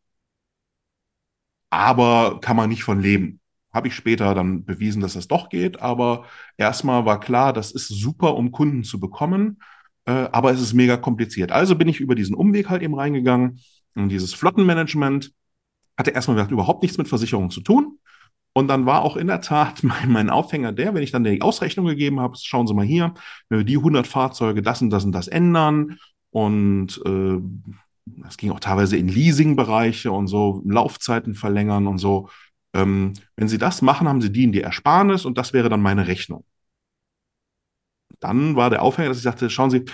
aber kann man nicht von leben. Habe ich später dann bewiesen, dass das doch geht, aber erstmal war klar, das ist super, um Kunden zu bekommen, äh, aber es ist mega kompliziert. Also bin ich über diesen Umweg halt eben reingegangen und dieses Flottenmanagement hatte erstmal überhaupt nichts mit Versicherungen zu tun. Und dann war auch in der Tat mein, mein Aufhänger der, wenn ich dann die Ausrechnung gegeben habe, schauen Sie mal hier, wenn wir die 100 Fahrzeuge das und das und das ändern und äh, das ging auch teilweise in Leasing-Bereiche und so, Laufzeiten verlängern und so. Ähm, wenn Sie das machen, haben Sie die in die Ersparnis und das wäre dann meine Rechnung. Dann war der Aufhänger, dass ich sagte, schauen Sie,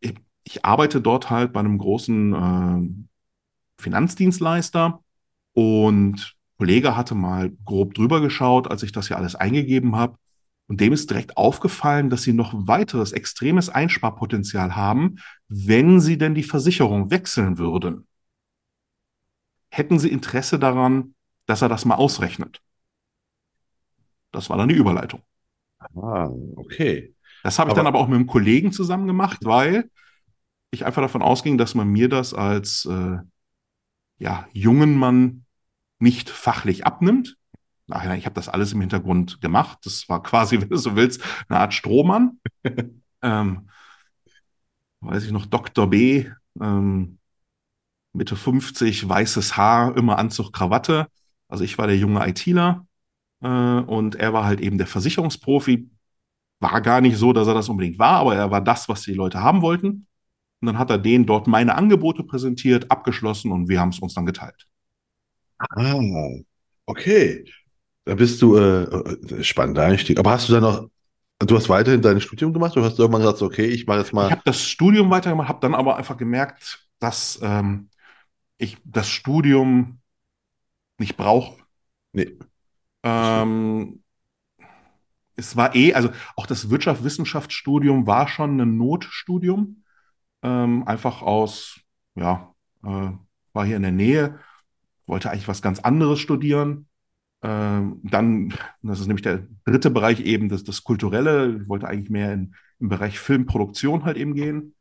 ich, ich arbeite dort halt bei einem großen äh, Finanzdienstleister und Kollege hatte mal grob drüber geschaut, als ich das ja alles eingegeben habe. Und dem ist direkt aufgefallen, dass sie noch weiteres extremes Einsparpotenzial haben, wenn sie denn die Versicherung wechseln würden. Hätten sie Interesse daran, dass er das mal ausrechnet? Das war dann die Überleitung. Ah, okay. Das habe ich aber, dann aber auch mit einem Kollegen zusammen gemacht, weil ich einfach davon ausging, dass man mir das als äh, ja, jungen Mann nicht fachlich abnimmt, Ach ich habe das alles im Hintergrund gemacht. Das war quasi, wenn du so willst, eine Art Strohmann. ähm, weiß ich noch, Dr. B Ähm, Mitte 50, weißes Haar, immer Anzug, Krawatte. Also ich war der junge ITler äh, und er war halt eben der Versicherungsprofi. War gar nicht so, dass er das unbedingt war, aber er war das, was die Leute haben wollten. Und dann hat er denen dort meine Angebote präsentiert, abgeschlossen und wir haben es uns dann geteilt. Ah, okay. Da bist du, äh, äh, spannender Einstieg. Aber hast du dann noch, du hast weiterhin dein Studium gemacht oder hast du irgendwann gesagt, so, okay, ich mache jetzt mal. Ich habe das Studium weitergemacht, habe dann aber einfach gemerkt, dass ähm, ich das Studium nicht brauche. Nee. Ähm, es war eh, also auch das Wirtschaftswissenschaftsstudium war schon ein Notstudium. Ähm, einfach aus, ja, äh, war hier in der Nähe, wollte eigentlich was ganz anderes studieren. Ähm, dann, das ist nämlich der dritte Bereich eben, das, das Kulturelle. Ich wollte eigentlich mehr in, im Bereich Filmproduktion halt eben gehen.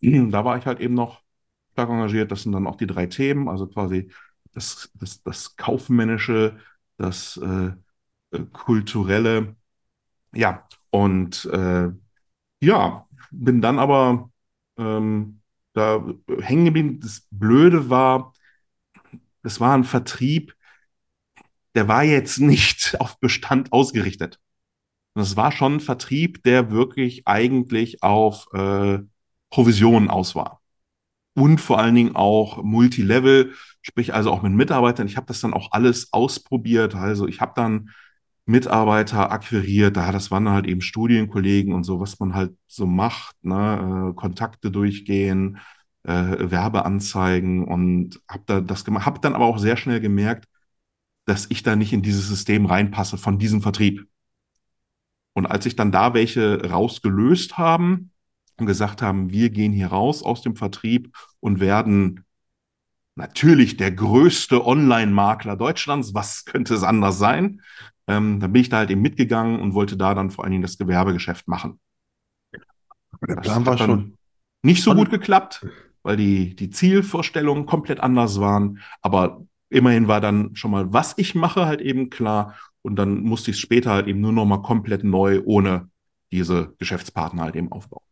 Da war ich halt eben noch stark engagiert. Das sind dann auch die drei Themen, also quasi das, das, das Kaufmännische, das äh, äh Kulturelle. Ja, und äh, ja, bin dann aber ähm, da hängen geblieben. Das Blöde war, es war ein Vertrieb, der war jetzt nicht auf Bestand ausgerichtet. Das war schon ein Vertrieb, der wirklich eigentlich auf äh, Provisionen aus war. Und vor allen Dingen auch Multilevel, sprich also auch mit Mitarbeitern. Ich habe das dann auch alles ausprobiert. Also ich habe dann Mitarbeiter akquiriert, da das waren halt eben Studienkollegen und so, was man halt so macht, ne? Äh, Kontakte durchgehen, äh, Werbeanzeigen und habe da das gemacht, habe dann aber auch sehr schnell gemerkt, dass ich da nicht in dieses System reinpasse von diesem Vertrieb. Und als ich dann da welche rausgelöst haben und gesagt haben, wir gehen hier raus aus dem Vertrieb und werden natürlich der größte Online-Makler Deutschlands, was könnte es anders sein? Ähm, dann bin ich da halt eben mitgegangen und wollte da dann vor allen Dingen das Gewerbegeschäft machen. Der Plan war schon nicht so gut geklappt, weil die, die Zielvorstellungen komplett anders waren. Aber immerhin war dann schon mal, was ich mache, halt eben klar. Und dann musste ich es später halt eben nur noch mal komplett neu ohne diese Geschäftspartner halt eben aufbauen.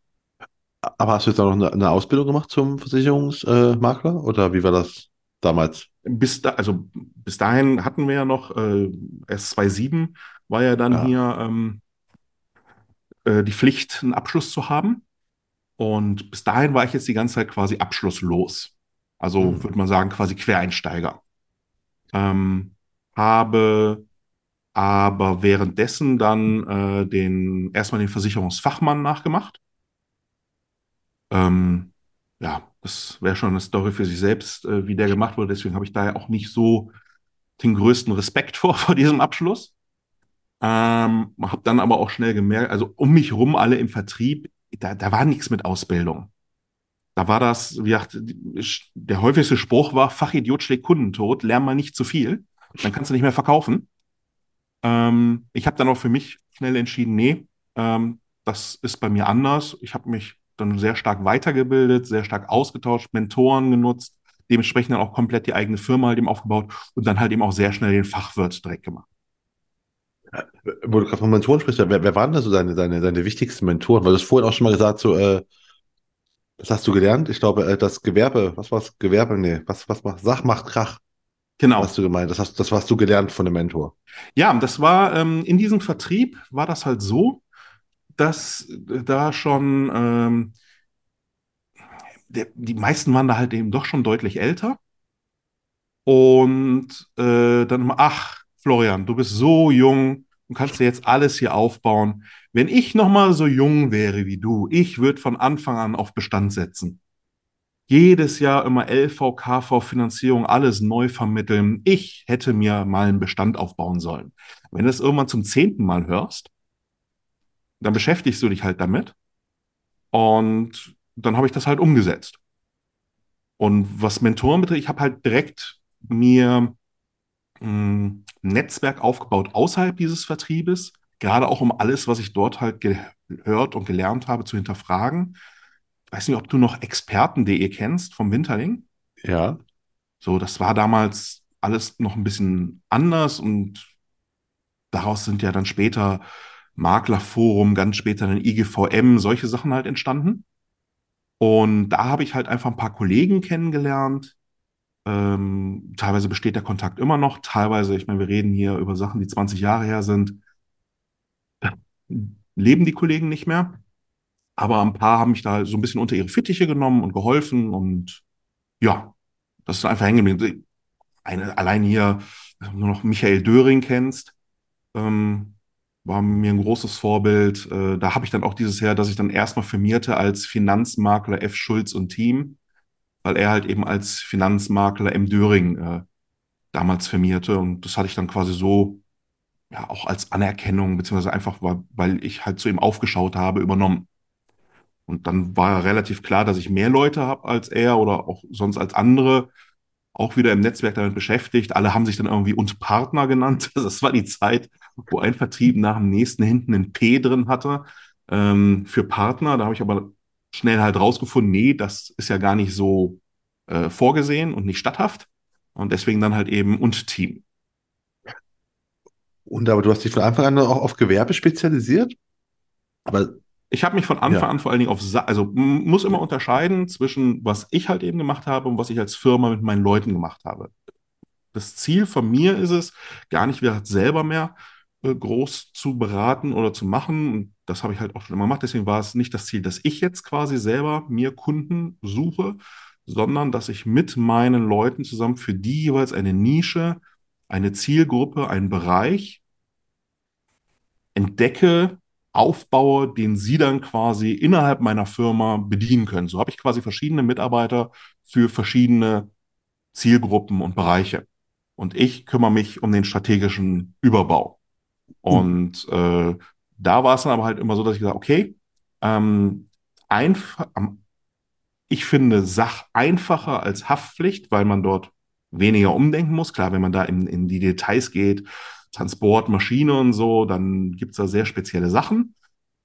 Aber hast du jetzt auch noch eine, Ausbildung gemacht zum Versicherungsmakler äh, oder wie war das damals? Bis da, also bis dahin hatten wir ja noch äh, S27 war ja dann ja. hier ähm, äh, die Pflicht, einen Abschluss zu haben. Und bis dahin war ich jetzt die ganze Zeit quasi abschlusslos. Also mhm. würde man sagen, quasi Quereinsteiger. Ähm, habe aber währenddessen dann äh, den erstmal den Versicherungsfachmann nachgemacht. Ähm, ja, das wäre schon eine Story für sich selbst, äh, wie der gemacht wurde. Deswegen habe ich da ja auch nicht so den größten Respekt vor, vor diesem Abschluss. Ähm, habe dann aber auch schnell gemerkt, also um mich rum alle im Vertrieb, da, da war nichts mit Ausbildung. Da war das, wie gesagt, der häufigste Spruch war, Fachidiot schlägt Kunden tot, lern mal nicht zu viel, dann kannst du nicht mehr verkaufen. Ähm, ich habe dann auch für mich schnell entschieden, nee, ähm, das ist bei mir anders. Ich habe mich dann sehr stark weitergebildet, sehr stark ausgetauscht, Mentoren genutzt, dementsprechend dann auch komplett die eigene Firma halt eben aufgebaut und dann halt eben auch sehr schnell den Fachwirt direkt gemacht. Wo du gerade von Mentoren sprichst, wer, wer waren da so deine, deine, deine wichtigsten Mentoren? Weil du hast vorhin auch schon mal gesagt, so, äh, das hast du gelernt? Ich glaube, äh, das Gewerbe, was war es? Gewerbe, nee, was, was macht, Sach macht Krach. Genau. Hast du gemeint, das hast, das hast du gelernt von dem Mentor. Ja, das war, ähm, in diesem Vertrieb war das halt so, dass da schon, ähm, der, die meisten waren da halt eben doch schon deutlich älter. Und äh, dann immer, ach, Florian, du bist so jung, du kannst dir jetzt alles hier aufbauen. Wenn ich noch mal so jung wäre wie du, ich würde von Anfang an auf Bestand setzen. Jedes Jahr immer LV, KV, Finanzierung, alles neu vermitteln. Ich hätte mir mal einen Bestand aufbauen sollen. Wenn du das irgendwann zum zehnten Mal hörst, dann beschäftigst du dich halt damit. Und dann habe ich das halt umgesetzt. Und was Mentoren betrifft, ich habe halt direkt mir ein Netzwerk aufgebaut außerhalb dieses Vertriebes, gerade auch um alles, was ich dort halt gehört und gelernt habe, zu hinterfragen. Ich weiß nicht, ob du noch Experten.de kennst vom Winterling. Ja. So, das war damals alles noch ein bisschen anders und daraus sind ja dann später Maklerforum, ganz später dann IGVM, solche Sachen halt entstanden. Und da habe ich halt einfach ein paar Kollegen kennengelernt. Ähm, teilweise besteht der Kontakt immer noch, teilweise, ich meine, wir reden hier über Sachen, die 20 Jahre her sind, leben die Kollegen nicht mehr. Aber ein paar haben mich da so ein bisschen unter ihre Fittiche genommen und geholfen und ja, das ist einfach hängen geblieben. Allein hier, nur noch Michael Döring kennst, ähm, war mir ein großes Vorbild. Äh, da habe ich dann auch dieses Jahr, dass ich dann erstmal firmierte als Finanzmakler F. Schulz und Team, weil er halt eben als Finanzmakler M. Döring äh, damals firmierte. Und das hatte ich dann quasi so, ja, auch als Anerkennung, beziehungsweise einfach, weil ich halt zu ihm aufgeschaut habe, übernommen. Und dann war relativ klar, dass ich mehr Leute habe als er oder auch sonst als andere, auch wieder im Netzwerk damit beschäftigt. Alle haben sich dann irgendwie und Partner genannt. Das war die Zeit, wo ein Vertrieb nach dem nächsten hinten ein P drin hatte ähm, für Partner. Da habe ich aber schnell halt rausgefunden, nee, das ist ja gar nicht so äh, vorgesehen und nicht statthaft. Und deswegen dann halt eben und Team. Und aber du hast dich von Anfang an auch auf Gewerbe spezialisiert? Aber ich habe mich von Anfang ja. an vor allen Dingen auf, Sa also muss immer unterscheiden zwischen was ich halt eben gemacht habe und was ich als Firma mit meinen Leuten gemacht habe. Das Ziel von mir ist es, gar nicht wieder selber mehr äh, groß zu beraten oder zu machen. Und das habe ich halt auch schon immer gemacht. Deswegen war es nicht das Ziel, dass ich jetzt quasi selber mir Kunden suche, sondern dass ich mit meinen Leuten zusammen für die jeweils eine Nische, eine Zielgruppe, einen Bereich entdecke, aufbaue, den sie dann quasi innerhalb meiner Firma bedienen können. So habe ich quasi verschiedene Mitarbeiter für verschiedene Zielgruppen und Bereiche. Und ich kümmere mich um den strategischen Überbau. Und äh, da war es dann aber halt immer so, dass ich gesagt okay, ähm, einfach, ich finde Sach einfacher als Haftpflicht, weil man dort weniger umdenken muss. Klar, wenn man da in, in die Details geht, Transport, Maschine und so, dann gibt's da sehr spezielle Sachen.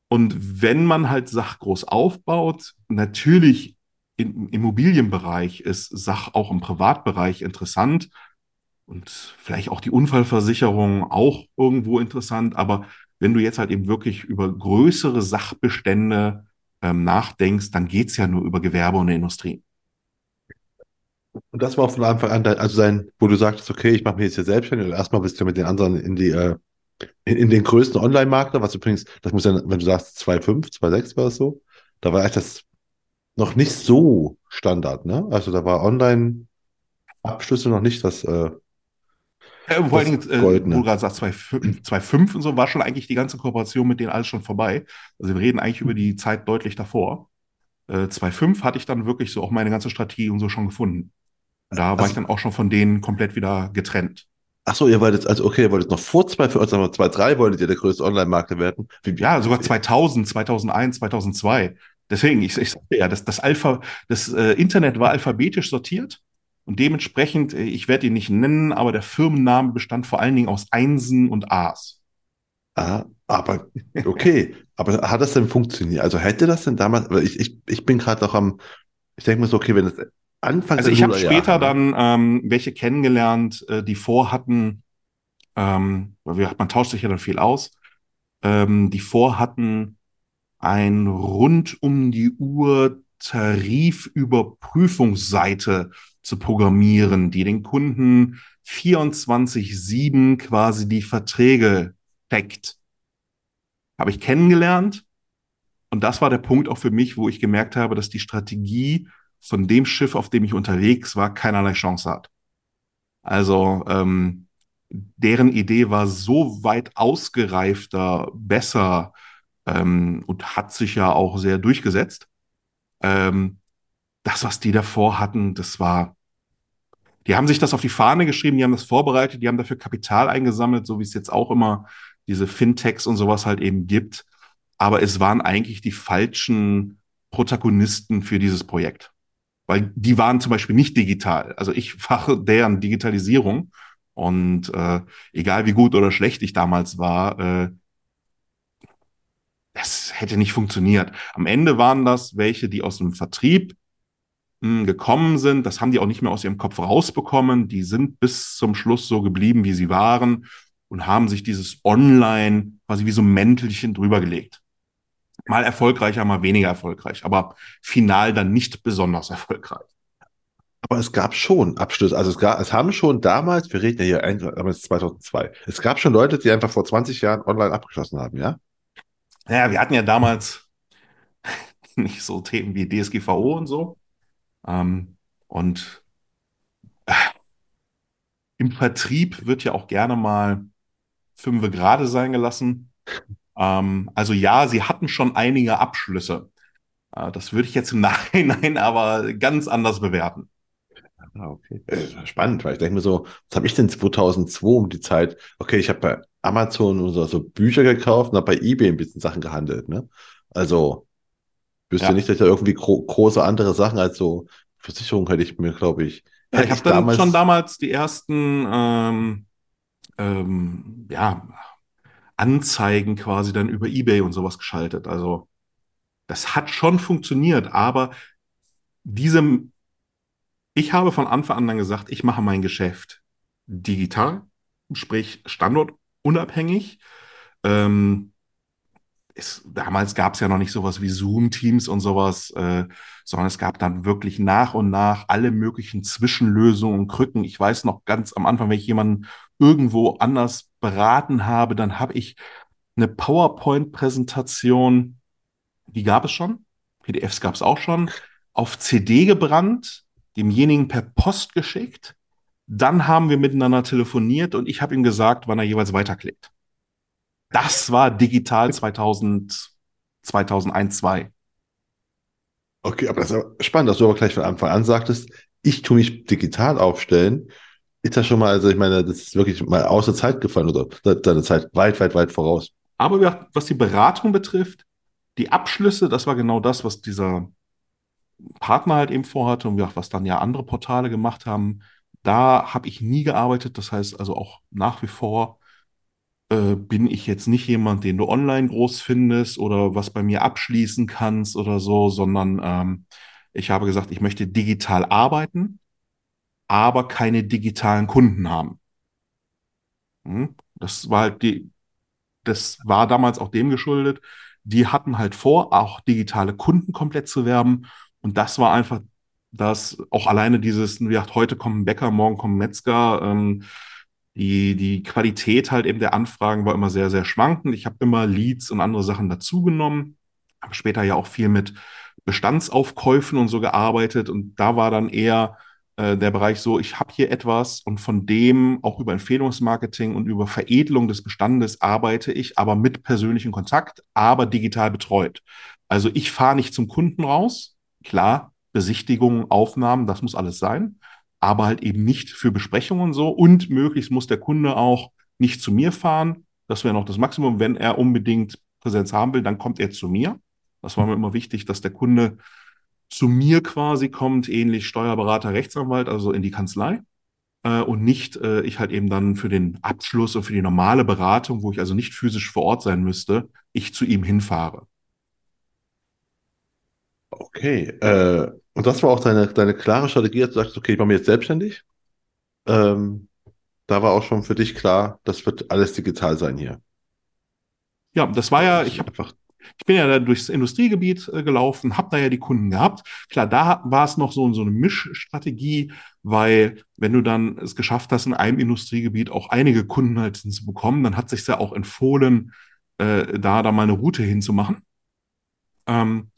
Und wenn man halt Sach groß aufbaut, natürlich im Immobilienbereich ist Sach auch im Privatbereich interessant und vielleicht auch die Unfallversicherung auch irgendwo interessant. Aber wenn du jetzt halt eben wirklich über größere Sachbestände ähm, nachdenkst, dann geht's ja nur über Gewerbe und Industrie. Und das war auch von Anfang an, dein, also sein, wo du sagtest, okay, ich mache mich jetzt hier selbstständig. Erstmal bist du mit den anderen in die, äh, in, in, den größten Online-Markt, was übrigens, das muss ja, wenn du sagst 2,5, 2,6 war das so, da war eigentlich das noch nicht so Standard, ne? Also da war Online-Abschlüsse noch nicht das, äh, ja, vor allen Dingen, äh, wo du gerade sagst, 2,5 und so, war schon eigentlich die ganze Kooperation mit denen alles schon vorbei. Also wir reden eigentlich über die Zeit deutlich davor. Äh, 2,5 hatte ich dann wirklich so auch meine ganze Strategie und so schon gefunden. Da also, war ich dann auch schon von denen komplett wieder getrennt. Ach so, ihr wolltet, also okay, ihr wolltet noch vor 2, also 2.3 wolltet ihr der größte Online-Markt werden? Wie, ja, sogar 2000, 2001, 2002. Deswegen, ich, ich sagte ja, das, das, Alpha, das äh, Internet war alphabetisch sortiert und dementsprechend, äh, ich werde ihn nicht nennen, aber der Firmenname bestand vor allen Dingen aus Einsen und A's. Ah, aber okay, aber hat das denn funktioniert? Also hätte das denn damals, ich, ich, ich bin gerade noch am, ich denke mir so, okay, wenn es Anfang Also ich habe später dann ähm, welche kennengelernt, äh, die vorhatten, ähm, weil man tauscht sich ja dann viel aus, ähm, die vorhatten ein rund um die Uhr Tarifüberprüfungsseite zu programmieren, die den Kunden 24-7 quasi die Verträge deckt. Habe ich kennengelernt. Und das war der Punkt auch für mich, wo ich gemerkt habe, dass die Strategie von dem Schiff, auf dem ich unterwegs war, keinerlei Chance hat. Also ähm, deren Idee war so weit ausgereifter, besser ähm, und hat sich ja auch sehr durchgesetzt. Ähm, das, was die davor hatten, das war, die haben sich das auf die Fahne geschrieben, die haben das vorbereitet, die haben dafür Kapital eingesammelt, so wie es jetzt auch immer diese Fintechs und sowas halt eben gibt. Aber es waren eigentlich die falschen Protagonisten für dieses Projekt weil die waren zum Beispiel nicht digital. Also ich fache deren Digitalisierung und äh, egal wie gut oder schlecht ich damals war, äh, das hätte nicht funktioniert. Am Ende waren das welche, die aus dem Vertrieb gekommen sind. Das haben die auch nicht mehr aus ihrem Kopf rausbekommen. Die sind bis zum Schluss so geblieben, wie sie waren und haben sich dieses Online quasi wie so ein Mäntelchen drüber gelegt. Mal erfolgreicher, mal weniger erfolgreich, aber final dann nicht besonders erfolgreich. Aber es gab schon Abschlüsse. Also es gab, es haben schon damals, wir reden ja hier ein- damals 2002, es gab schon Leute, die einfach vor 20 Jahren online abgeschlossen haben, ja? Naja, wir hatten ja damals nicht so Themen wie DSGVO und so. Ähm, und äh, im Vertrieb wird ja auch gerne mal fünfe gerade sein gelassen. Ähm, also ja, sie hatten schon einige Abschlüsse. Äh, das würde ich jetzt im Nachhinein aber ganz anders bewerten. Ah, okay. Äh, Spannend, weil ich denke mir so, was habe ich denn 2002 um die Zeit? Okay, ich habe bei Amazon so, so Bücher gekauft und habe bei eBay ein bisschen Sachen gehandelt, ne? Also, wüsste Ja. nicht, dass ich da irgendwie gro große andere Sachen als so Versicherung hätte ich mir, glaube ich, Ja, ich habe dann damals. schon damals die ersten ähm, ähm, ja, Anzeigen quasi dann über eBay und sowas geschaltet. Also das hat schon funktioniert, aber diesem, ich habe von Anfang an dann gesagt, ich mache mein Geschäft digital, sprich standortunabhängig. Ähm, es, damals gab es ja noch nicht sowas wie Zoom-Teams und sowas, äh, sondern es gab dann wirklich nach und nach alle möglichen Zwischenlösungen und Krücken. Ich weiß noch ganz am Anfang, wenn ich jemanden irgendwo anders beraten habe, dann habe ich eine PowerPoint-Präsentation, die gab es schon, PDFs gab es auch schon, auf CD gebrannt, demjenigen per Post geschickt. Dann haben wir miteinander telefoniert und ich habe ihm gesagt, wann er jeweils weiterklickt. Das war digital 2000, 2001, 2. Okay, aber das ist spannend, dass du aber gleich von Anfang an sagtest, ich tue mich digital aufstellen. Ist das schon mal, also ich meine, das ist wirklich mal außer Zeit gefallen oder de- deine Zeit weit, weit, weit voraus. Aber was die Beratung betrifft, die Abschlüsse, das war genau das, was dieser Partner halt eben vorhatte und was dann ja andere Portale gemacht haben. Da habe ich nie gearbeitet. Das heißt also auch nach wie vor äh, bin ich jetzt nicht jemand, den du online groß findest oder was bei mir abschließen kannst oder so, sondern ähm, ich habe gesagt, ich möchte digital arbeiten, aber keine digitalen Kunden haben. Hm? Das war halt die, das war damals auch dem geschuldet. Die hatten halt vor, auch digitale Kunden komplett zu werben. Und das war einfach das, auch alleine dieses, wie gesagt, heute kommen Bäcker, morgen kommen Metzger. Ähm, die, die Qualität halt eben der Anfragen war immer sehr, sehr schwankend. Ich habe immer Leads und andere Sachen dazugenommen. Habe später ja auch viel mit Bestandsaufkäufen und so gearbeitet. Und da war dann eher äh, der Bereich so, ich habe hier etwas und von dem auch über Empfehlungsmarketing und über Veredelung des Bestandes arbeite ich, aber mit persönlichem Kontakt, aber digital betreut. Also ich fahre nicht zum Kunden raus. Klar, Besichtigungen, Aufnahmen, das muss alles sein, aber halt eben nicht für Besprechungen so. Und möglichst muss der Kunde auch nicht zu mir fahren. Das wäre noch das Maximum. Wenn er unbedingt Präsenz haben will, dann kommt er zu mir. Das war mir immer wichtig, dass der Kunde zu mir quasi kommt, ähnlich Steuerberater, Rechtsanwalt, also in die Kanzlei. Äh, und nicht äh, ich halt eben dann für den Abschluss und für die normale Beratung, wo ich also nicht physisch vor Ort sein müsste, ich zu ihm hinfahre. Okay, äh, und das war auch deine, deine klare Strategie, dass du sagst, okay, ich mache mich jetzt selbstständig. Ähm, da war auch schon für dich klar, das wird alles digital sein hier. Ja, das war ja, ich habe einfach, Ich bin ja da durchs Industriegebiet äh, gelaufen, habe da ja die Kunden gehabt. Klar, da war es noch so, so eine Mischstrategie, weil wenn du dann es geschafft hast, in einem Industriegebiet auch einige Kunden halt zu bekommen, dann hat sich ja auch empfohlen, äh, da da mal eine Route hinzumachen. Ähm,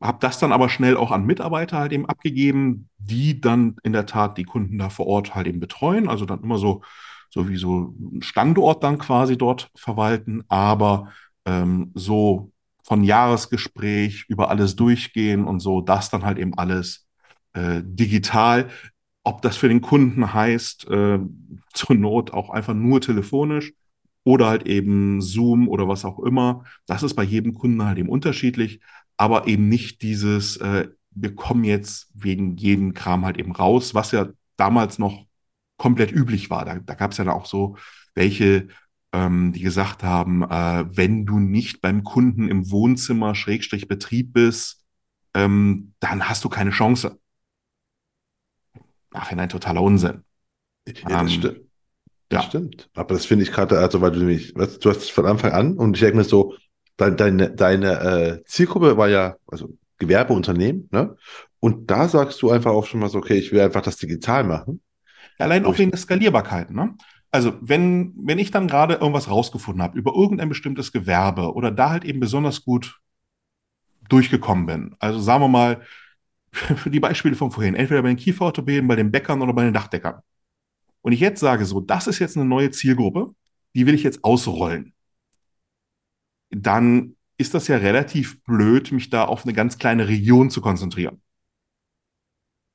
habe das dann aber schnell auch an Mitarbeiter halt eben abgegeben, die dann in der Tat die Kunden da vor Ort halt eben betreuen. Also dann immer so, so wie so ein Standort dann quasi dort verwalten, aber ähm, so von Jahresgespräch über alles durchgehen und so, das dann halt eben alles äh, digital. Ob das für den Kunden heißt, äh, zur Not auch einfach nur telefonisch oder halt eben Zoom oder was auch immer, das ist bei jedem Kunden halt eben unterschiedlich aber eben nicht dieses, äh, wir kommen jetzt wegen jedem Kram halt eben raus, was ja damals noch komplett üblich war. Da, da gab es ja dann auch so welche, ähm, die gesagt haben, äh, wenn du nicht beim Kunden im Wohnzimmer, Schrägstrich Betrieb bist, ähm, dann hast du keine Chance. Nachhinein totaler Unsinn. ja, Ähm, das stimmt. Das ja. stimmt. Aber das finde ich gerade, also weil du nämlich, weißt, du hast es von Anfang an und ich denke mir so, deine, deine, deine äh, Zielgruppe war ja, also Gewerbeunternehmen, ne? Und da sagst du einfach auch schon mal so, okay, ich will einfach das digital machen. Allein auch wegen der Skalierbarkeit. Ne? Also wenn, wenn ich dann gerade irgendwas rausgefunden habe über irgendein bestimmtes Gewerbe oder da halt eben besonders gut durchgekommen bin, also sagen wir mal, für die Beispiele von vorhin, entweder bei den Kieferorthopäden, bei den Bäckern oder bei den Dachdeckern. Und ich jetzt sage, so, das ist jetzt eine neue Zielgruppe, die will ich jetzt ausrollen. Dann ist das ja relativ blöd, mich da auf eine ganz kleine Region zu konzentrieren.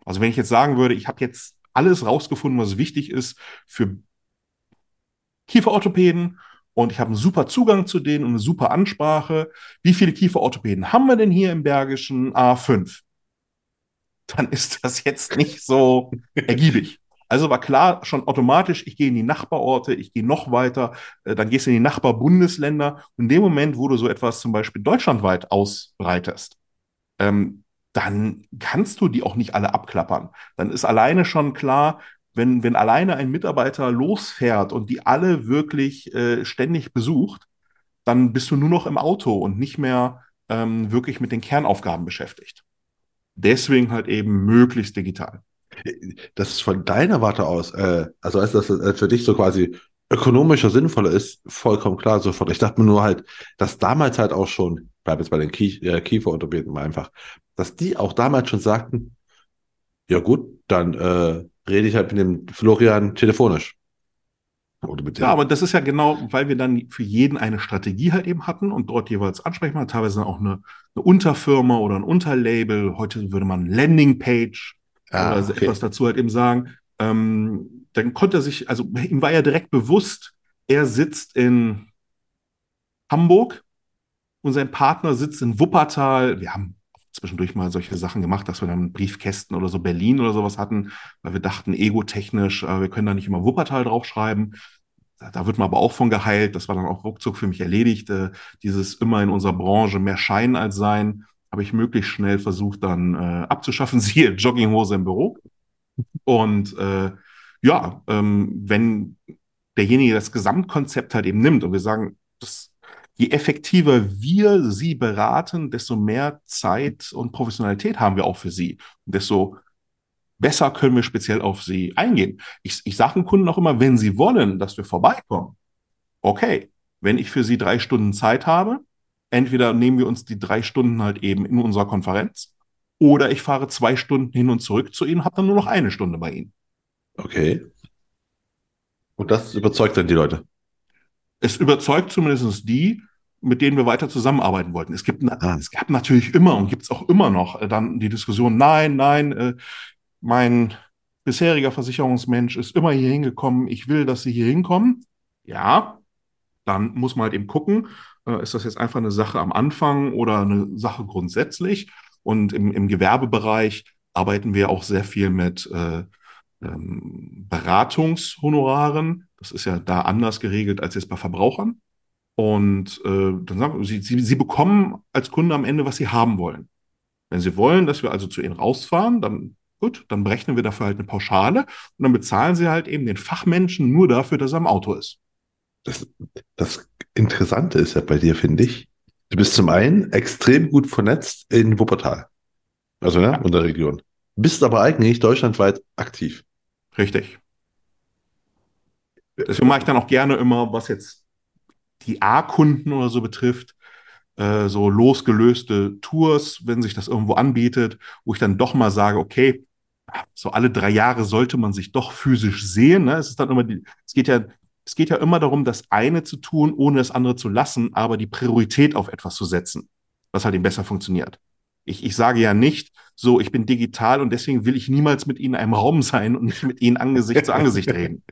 Also wenn ich jetzt sagen würde, ich habe jetzt alles rausgefunden, was wichtig ist für Kieferorthopäden und ich habe einen super Zugang zu denen und eine super Ansprache. Wie viele Kieferorthopäden haben wir denn hier im Bergischen? A5. Dann ist das jetzt nicht so ergiebig. Also war klar schon automatisch, ich gehe in die Nachbarorte, ich gehe noch weiter, äh, dann gehst du in die Nachbarbundesländer. Und in dem Moment, wo du so etwas zum Beispiel deutschlandweit ausbreitest, ähm, dann kannst du die auch nicht alle abklappern. Dann ist alleine schon klar, wenn, wenn alleine ein Mitarbeiter losfährt und die alle wirklich äh, ständig besucht, dann bist du nur noch im Auto und nicht mehr ähm, wirklich mit den Kernaufgaben beschäftigt. Deswegen halt eben möglichst digital. Das ist von deiner Warte aus, äh, also als das äh, für dich so quasi ökonomischer sinnvoller ist, vollkommen klar sofort. Ich dachte mir nur halt, dass damals halt auch schon, bleib jetzt bei den Kie äh, Kieferorthopäden mal einfach, dass die auch damals schon sagten, ja gut, dann äh, rede ich halt mit dem Florian telefonisch. Oder mit dem. Ja, aber das ist ja genau, weil wir dann für jeden eine Strategie halt eben hatten und dort jeweils ansprechen, teilweise auch eine, eine Unterfirma oder ein Unterlabel. Heute würde man Landingpage Ah, oder okay. etwas dazu halt eben sagen. Ähm, dann konnte er sich, also ihm war ja direkt bewusst, er sitzt in Hamburg und sein Partner sitzt in Wuppertal. Wir haben zwischendurch mal solche Sachen gemacht, dass wir dann Briefkästen oder so Berlin oder sowas hatten, weil wir dachten, egotechnisch, äh, wir können da nicht immer Wuppertal draufschreiben. Da, da wird man aber auch von geheilt. Das war dann auch ruckzuck für mich erledigt. Äh, dieses immer in unserer Branche mehr Schein als Sein habe ich möglichst schnell versucht dann äh, abzuschaffen. Siehe Jogginghose im Büro. Und äh, ja, ähm, wenn derjenige das Gesamtkonzept halt eben nimmt und wir sagen, das, je effektiver wir sie beraten, desto mehr Zeit und Professionalität haben wir auch für sie. Und desto besser können wir speziell auf sie eingehen. Ich, ich sage den Kunden auch immer, wenn sie wollen, dass wir vorbeikommen, okay, wenn ich für sie drei Stunden Zeit habe, entweder nehmen wir uns die drei Stunden halt eben in unserer Konferenz oder ich fahre zwei Stunden hin und zurück zu ihnen, habe dann nur noch eine Stunde bei ihnen. Okay. Und das überzeugt dann die Leute. Es überzeugt zumindest die, mit denen wir weiter zusammenarbeiten wollten. Es gibt, Ah. es gab natürlich immer und gibt es auch immer noch äh, dann die Diskussion, nein, nein, äh, mein bisheriger Versicherungsmensch ist immer hier hingekommen, ich will, dass sie hier hinkommen. Ja, dann muss man halt eben gucken, ist das jetzt einfach eine Sache am Anfang oder eine Sache grundsätzlich? Und im, im Gewerbebereich arbeiten wir auch sehr viel mit äh, ähm, Beratungshonoraren. Das ist ja da anders geregelt als jetzt bei Verbrauchern. Und äh, dann sagen wir, sie, sie, sie bekommen als Kunde am Ende, was sie haben wollen. Wenn sie wollen, dass wir also zu ihnen rausfahren, dann gut, dann berechnen wir dafür halt eine Pauschale und dann bezahlen sie halt eben den Fachmenschen nur dafür, dass er im Auto ist. Das, das Interessante ist ja bei dir, finde ich, du bist zum einen extrem gut vernetzt in Wuppertal. Also ne, Ja. in der Region. Bist aber eigentlich deutschlandweit aktiv. Richtig. Deswegen mache ich dann auch gerne immer, was jetzt die A-Kunden oder so betrifft, äh, so losgelöste Tours, wenn sich das irgendwo anbietet, wo ich dann doch mal sage, okay, so alle drei Jahre sollte man sich doch physisch sehen. Ne? Es ist dann immer die, es geht ja, es geht ja immer darum, das eine zu tun, ohne das andere zu lassen, aber die Priorität auf etwas zu setzen, was halt eben besser funktioniert. Ich, ich sage ja nicht, so, ich bin digital und deswegen will ich niemals mit Ihnen in einem Raum sein und nicht mit Ihnen Angesicht zu Angesicht reden.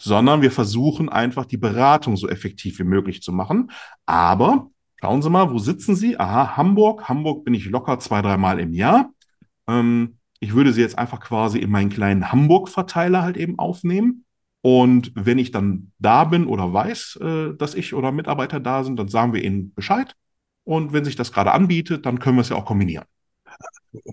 Sondern wir versuchen einfach die Beratung so effektiv wie möglich zu machen. Aber schauen Sie mal, wo sitzen Sie? Aha, Hamburg. Hamburg bin ich locker zwei, dreimal im Jahr. Ähm, ich würde Sie jetzt einfach quasi in meinen kleinen Hamburg-Verteiler halt eben aufnehmen. Und wenn ich dann da bin oder weiß, äh, dass ich oder Mitarbeiter da sind, dann sagen wir Ihnen Bescheid. Und wenn sich das gerade anbietet, dann können wir es ja auch kombinieren.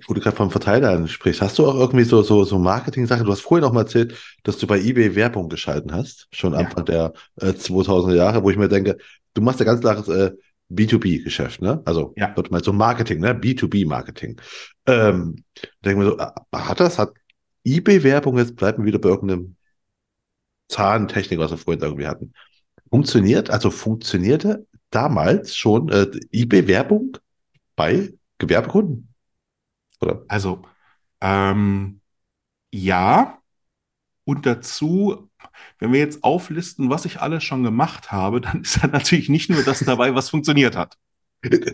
Wo du gerade vom Verteiler sprichst, hast du auch irgendwie so, so, so Marketing-Sachen? Du hast vorhin auch mal erzählt, dass du bei eBay Werbung geschalten hast, schon Ja. Anfang der äh, 2000er Jahre, wo ich mir denke, du machst ja ganz klares äh, B2B-Geschäft, ne? Also Ja. wird mal so Marketing, ne? B2B-Marketing. Ähm, denke mir so, äh, hat das, hat eBay-Werbung, jetzt bleiben wir wieder bei irgendeinem Zahntechnik, was wir vorhin irgendwie hatten. Funktioniert, also funktionierte damals schon äh, eBay-Werbung bei Gewerbekunden? Oder? Also, ähm, ja. Und dazu, wenn wir jetzt auflisten, was ich alles schon gemacht habe, dann ist da natürlich nicht nur das dabei, was funktioniert hat.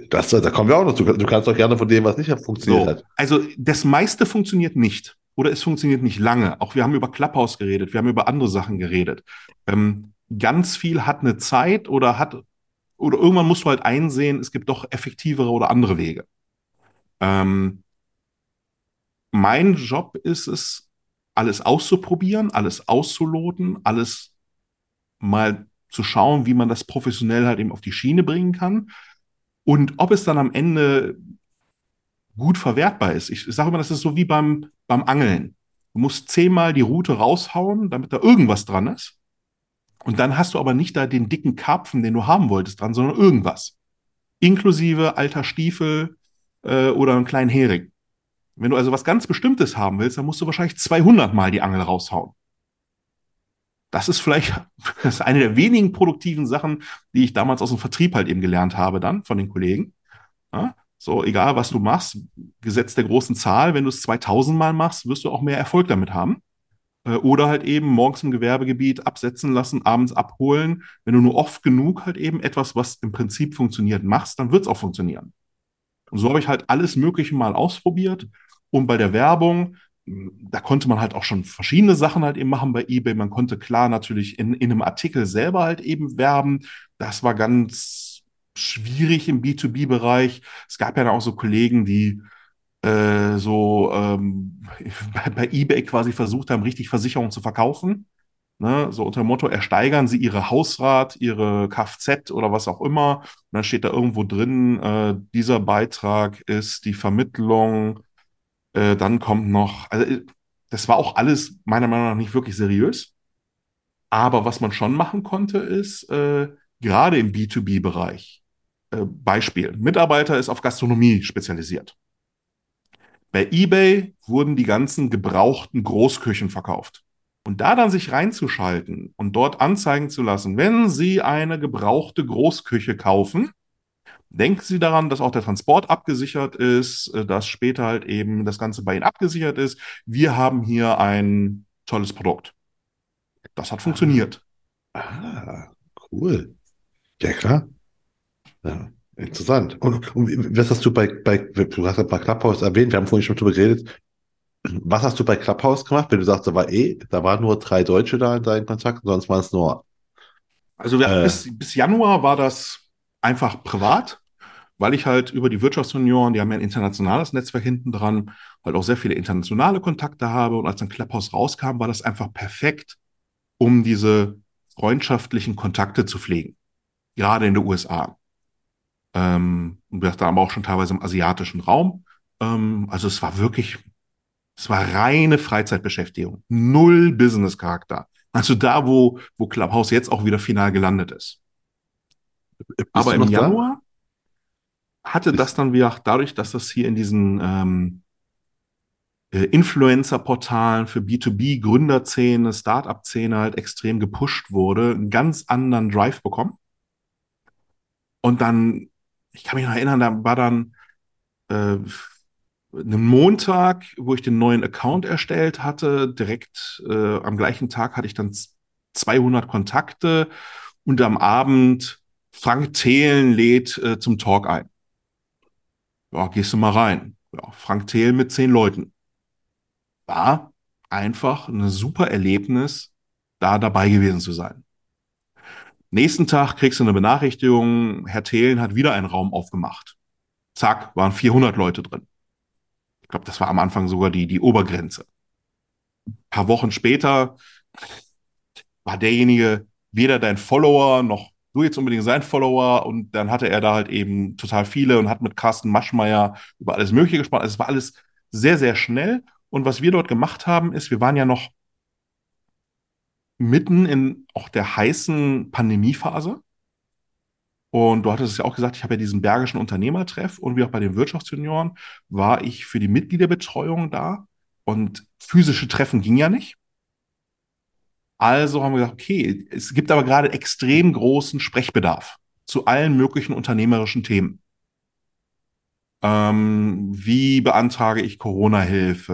Das, da kommen wir auch noch zu. Du kannst doch gerne von dem, was nicht funktioniert So, hat. also das meiste funktioniert nicht. Oder es funktioniert nicht lange. Auch wir haben über Clubhouse geredet, wir haben über andere Sachen geredet. Ähm, ganz viel hat eine Zeit oder hat, oder irgendwann musst du halt einsehen, es gibt doch effektivere oder andere Wege. Ähm, mein Job ist es, alles auszuprobieren, alles auszuloten, alles mal zu schauen, wie man das professionell halt eben auf die Schiene bringen kann. Und ob es dann am Ende gut verwertbar ist. Ich sage immer, das ist so wie beim, beim Angeln. Du musst zehnmal die Route raushauen, damit da irgendwas dran ist. Und dann hast du aber nicht da den dicken Karpfen, den du haben wolltest, dran, sondern irgendwas. Inklusive alter Stiefel äh, oder einen kleinen Hering. Wenn du also was ganz Bestimmtes haben willst, dann musst du wahrscheinlich 200 Mal die Angel raushauen. Das ist vielleicht das ist eine der wenigen produktiven Sachen, die ich damals aus dem Vertrieb halt eben gelernt habe dann von den Kollegen. Ja? So, egal was du machst, Gesetz der großen Zahl, wenn du es 2000 Mal machst, wirst du auch mehr Erfolg damit haben. Äh, Oder halt eben morgens im Gewerbegebiet absetzen lassen, abends abholen. Wenn du nur oft genug halt eben etwas, was im Prinzip funktioniert, machst, dann wird es auch funktionieren. Und so habe ich halt alles Mögliche mal ausprobiert. Und bei der Werbung, da konnte man halt auch schon verschiedene Sachen halt eben machen bei eBay. Man konnte klar natürlich in, in einem Artikel selber halt eben werben. Das war ganz schwierig im B2B-Bereich. Es gab ja auch so Kollegen, die äh, so ähm, bei, bei eBay quasi versucht haben, richtig Versicherungen zu verkaufen. Ne? So unter dem Motto, ersteigern Sie Ihre Hausrat, Ihre Kfz oder was auch immer. Und dann steht da irgendwo drin, äh, dieser Beitrag ist die Vermittlung. Äh, dann kommt noch, also äh, das war auch alles meiner Meinung nach nicht wirklich seriös. Aber was man schon machen konnte, ist, äh, gerade im B2B-Bereich, äh, Beispiel, Mitarbeiter ist auf Gastronomie spezialisiert. Bei eBay wurden die ganzen gebrauchten Großküchen verkauft. Und da dann sich reinzuschalten und dort anzeigen zu lassen, wenn Sie eine gebrauchte Großküche kaufen, denken Sie daran, dass auch der Transport abgesichert ist, äh, dass später halt eben das Ganze bei Ihnen abgesichert ist. Wir haben hier ein tolles Produkt. Das hat funktioniert. Ah, cool. Ja, klar. Ja, interessant. Und, und was hast du bei, bei, du hast ja bei Clubhouse erwähnt, wir haben vorhin schon drüber geredet. Was hast du bei Clubhouse gemacht, wenn du sagst, da war eh, da waren nur drei Deutsche da in deinen Kontakten, sonst waren es nur. Also Äh. bis, bis Januar war das einfach privat, weil ich halt über die Wirtschaftsunion, die haben ja ein internationales Netzwerk hinten dran, halt auch sehr viele internationale Kontakte habe. Und als dann Clubhouse rauskam, war das einfach perfekt, um diese freundschaftlichen Kontakte zu pflegen. Gerade in den USA. Ähm, und wir haben aber auch schon teilweise im asiatischen Raum. Ähm, also es war wirklich, es war reine Freizeitbeschäftigung. Null Business-Charakter. Also da, wo, wo Clubhouse jetzt auch wieder final gelandet ist. Bist Aber im noch da? Januar hatte das dann wieder, dadurch, dass das hier in diesen ähm, äh, Influencer-Portalen für B2B, Gründerszene, Startup-Szene halt extrem gepusht wurde, einen ganz anderen Drive bekommen. Und dann, ich kann mich noch erinnern, da war dann äh, einen Montag, wo ich den neuen Account erstellt hatte. Direkt äh, am gleichen Tag hatte ich dann z- 200 Kontakte und am Abend Frank Thelen lädt äh, zum Talk ein. Ja, gehst du mal rein. Ja, Frank Thelen mit zehn Leuten. War einfach ein super Erlebnis, da dabei gewesen zu sein. Nächsten Tag kriegst du eine Benachrichtigung, Herr Thelen hat wieder einen Raum aufgemacht. Zack, waren 400 Leute drin. Ich glaube, das war am Anfang sogar die, die Obergrenze. Ein paar Wochen später war derjenige weder dein Follower noch du jetzt unbedingt sein Follower und dann hatte er da halt eben total viele und hat mit Carsten Maschmeyer über alles Mögliche gesprochen. Also es war alles sehr, sehr schnell. Und was wir dort gemacht haben, ist, wir waren ja noch mitten in auch der heißen Pandemiephase. Und du hattest es ja auch gesagt, ich habe ja diesen Bergischen Unternehmertreff und wie auch bei den Wirtschaftsjunioren war ich für die Mitgliederbetreuung da und physische Treffen ging ja nicht. Also haben wir gesagt, okay, es gibt aber gerade extrem großen Sprechbedarf zu allen möglichen unternehmerischen Themen. Ähm, wie beantrage ich Corona-Hilfe?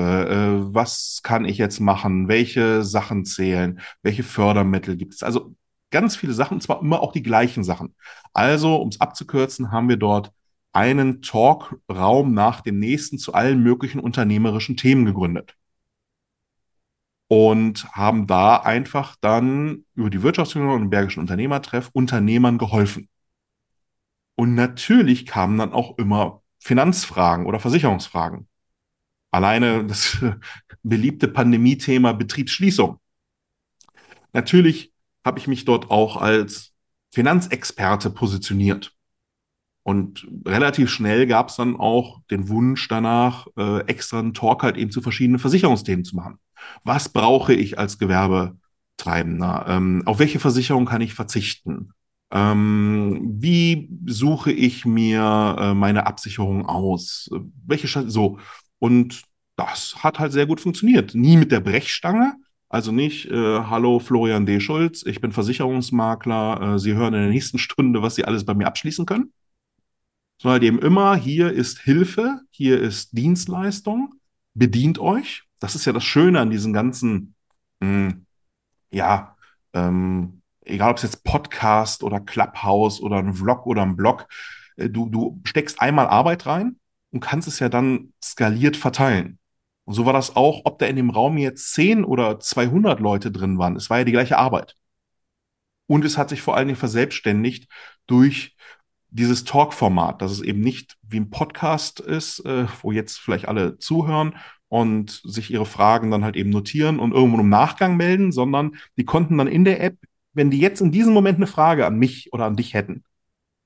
Äh, was kann ich jetzt machen? Welche Sachen zählen? Welche Fördermittel gibt es? Also ganz viele Sachen, und zwar immer auch die gleichen Sachen. Also, um es abzukürzen, haben wir dort einen Talkraum nach dem nächsten zu allen möglichen unternehmerischen Themen gegründet. Und haben da einfach dann über die Wirtschaftsunion und den Bergischen Unternehmertreff Unternehmern geholfen. Und natürlich kamen dann auch immer Finanzfragen oder Versicherungsfragen. Alleine das beliebte Pandemie-Thema Betriebsschließung. Natürlich habe ich mich dort auch als Finanzexperte positioniert. Und relativ schnell gab es dann auch den Wunsch danach, äh, extra einen Talk halt eben zu verschiedenen Versicherungsthemen zu machen. Was brauche ich als Gewerbetreibender? Ähm, auf welche Versicherung kann ich verzichten? Ähm, wie suche ich mir äh, meine Absicherung aus? Welche Sch so und das hat halt sehr gut funktioniert. Nie mit der Brechstange, also nicht, äh, hallo Florian D. Schulz, ich bin Versicherungsmakler, äh, Sie hören in der nächsten Stunde, was Sie alles bei mir abschließen können. Sondern eben immer, hier ist Hilfe, hier ist Dienstleistung, bedient euch. Das ist ja das Schöne an diesen ganzen, mh, hm, ja, ähm, egal ob es jetzt Podcast oder Clubhouse oder ein Vlog oder ein Blog, äh, du, du steckst einmal Arbeit rein und kannst es ja dann skaliert verteilen. Und so war das auch, ob da in dem Raum jetzt 10 oder 200 Leute drin waren. Es war ja die gleiche Arbeit. Und es hat sich vor allen Dingen verselbstständigt durch dieses Talk-Format, dass es eben nicht wie ein Podcast ist, äh, wo jetzt vielleicht alle zuhören und sich ihre Fragen dann halt eben notieren und irgendwo im Nachgang melden, sondern die konnten dann in der App wenn die jetzt in diesem Moment eine Frage an mich oder an dich hätten,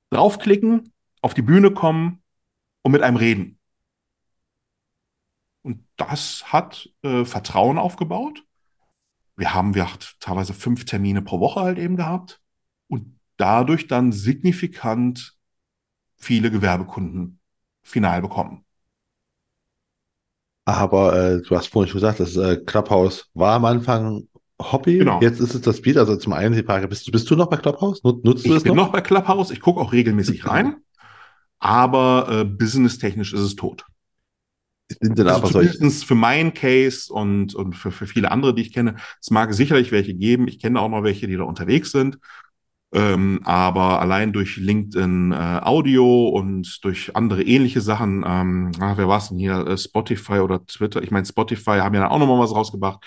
draufklicken, auf die Bühne kommen und mit einem reden. Und das hat äh, Vertrauen aufgebaut. Wir haben wir teilweise fünf Termine pro Woche halt eben gehabt und dadurch dann signifikant viele Gewerbekunden final bekommen. Aber äh, du hast vorhin schon gesagt, das äh, Clubhouse war am Anfang Hobby. Genau. Jetzt ist es das Spiel. Also zum einen die Frage, bist du, bist du noch bei Clubhouse? Nutzt du ich es bin noch? noch bei Clubhouse. Ich gucke auch regelmäßig rein. Aber äh, businesstechnisch ist es tot. Sind denn also aber zumindest für meinen Case und, und für, für viele andere, die ich kenne, es mag sicherlich welche geben. Ich kenne auch noch welche, die da unterwegs sind. Ähm, aber allein durch LinkedIn äh, Audio und durch andere ähnliche Sachen, ähm, ach, wer war es denn hier? Äh, Spotify oder Twitter? Ich meine, Spotify haben ja dann auch noch mal was rausgebracht.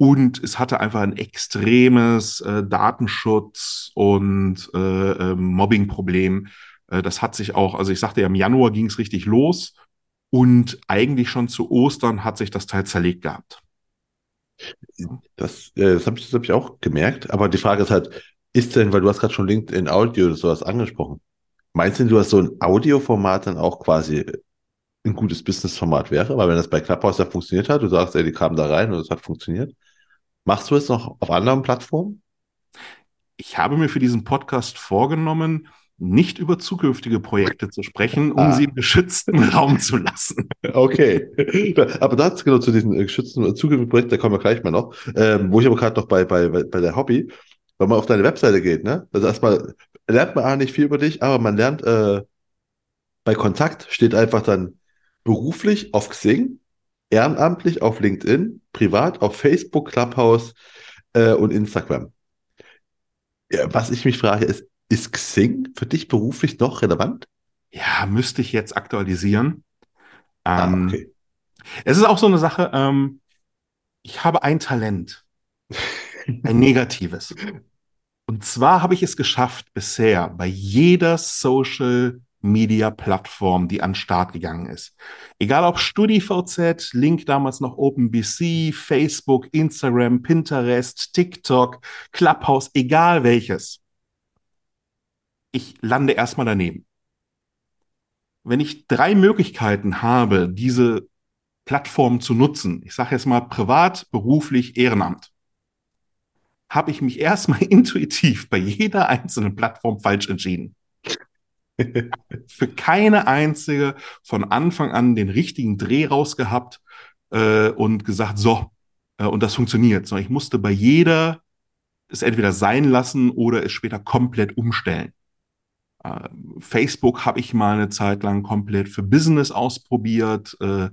Und es hatte einfach ein extremes äh, Datenschutz- und äh, äh, Mobbing-Problem. Äh, das hat sich auch, also ich sagte ja, im Januar ging es richtig los und eigentlich schon zu Ostern hat sich das Teil zerlegt gehabt. Das, äh, das habe ich, hab ich auch gemerkt. Aber die Frage ist halt, ist denn, weil du hast gerade schon LinkedIn Audio oder sowas angesprochen, meinst du, du hast so ein Audioformat dann auch quasi ein gutes Businessformat wäre? Weil wenn das bei Clubhouse ja funktioniert hat, du sagst, ey, die kamen da rein und es hat funktioniert, Machst du es noch auf anderen Plattformen? Ich habe mir für diesen Podcast vorgenommen, nicht über zukünftige Projekte zu sprechen, um ah. sie im geschützten Raum zu lassen. Okay. Aber dazu genau zu diesen geschützten zukünftigen Projekten, da kommen wir gleich mal noch, ähm, wo ich aber gerade noch bei, bei, bei der Hobby, wenn man auf deine Webseite geht, ne? Also erstmal lernt man auch nicht viel über dich, aber man lernt, äh, bei Kontakt steht einfach dann beruflich auf Xing ehrenamtlich auf LinkedIn, privat auf Facebook, Clubhouse äh, und Instagram. Ja, was ich mich frage, ist, ist Xing für dich beruflich noch relevant? Ja, müsste ich jetzt aktualisieren. Ah, ähm, ah, okay. Es ist auch so eine Sache, ähm, ich habe ein Talent, ein negatives. Und zwar habe ich es geschafft, bisher bei jeder Social Media-Plattform, die an den Start gegangen ist. Egal ob StudiVZ, Link damals noch OpenBC, Facebook, Instagram, Pinterest, TikTok, Clubhouse, egal welches. Ich lande erstmal daneben. Wenn ich drei Möglichkeiten habe, diese Plattform zu nutzen, ich sage jetzt mal privat, beruflich, Ehrenamt, habe ich mich erstmal intuitiv bei jeder einzelnen Plattform falsch entschieden. Für keine einzige von Anfang an den richtigen Dreh rausgehabt äh, und gesagt, so, äh, und das funktioniert. Sondern ich musste bei jeder es entweder sein lassen oder es später komplett umstellen. Äh, Facebook habe ich mal eine Zeit lang komplett für Business ausprobiert, äh,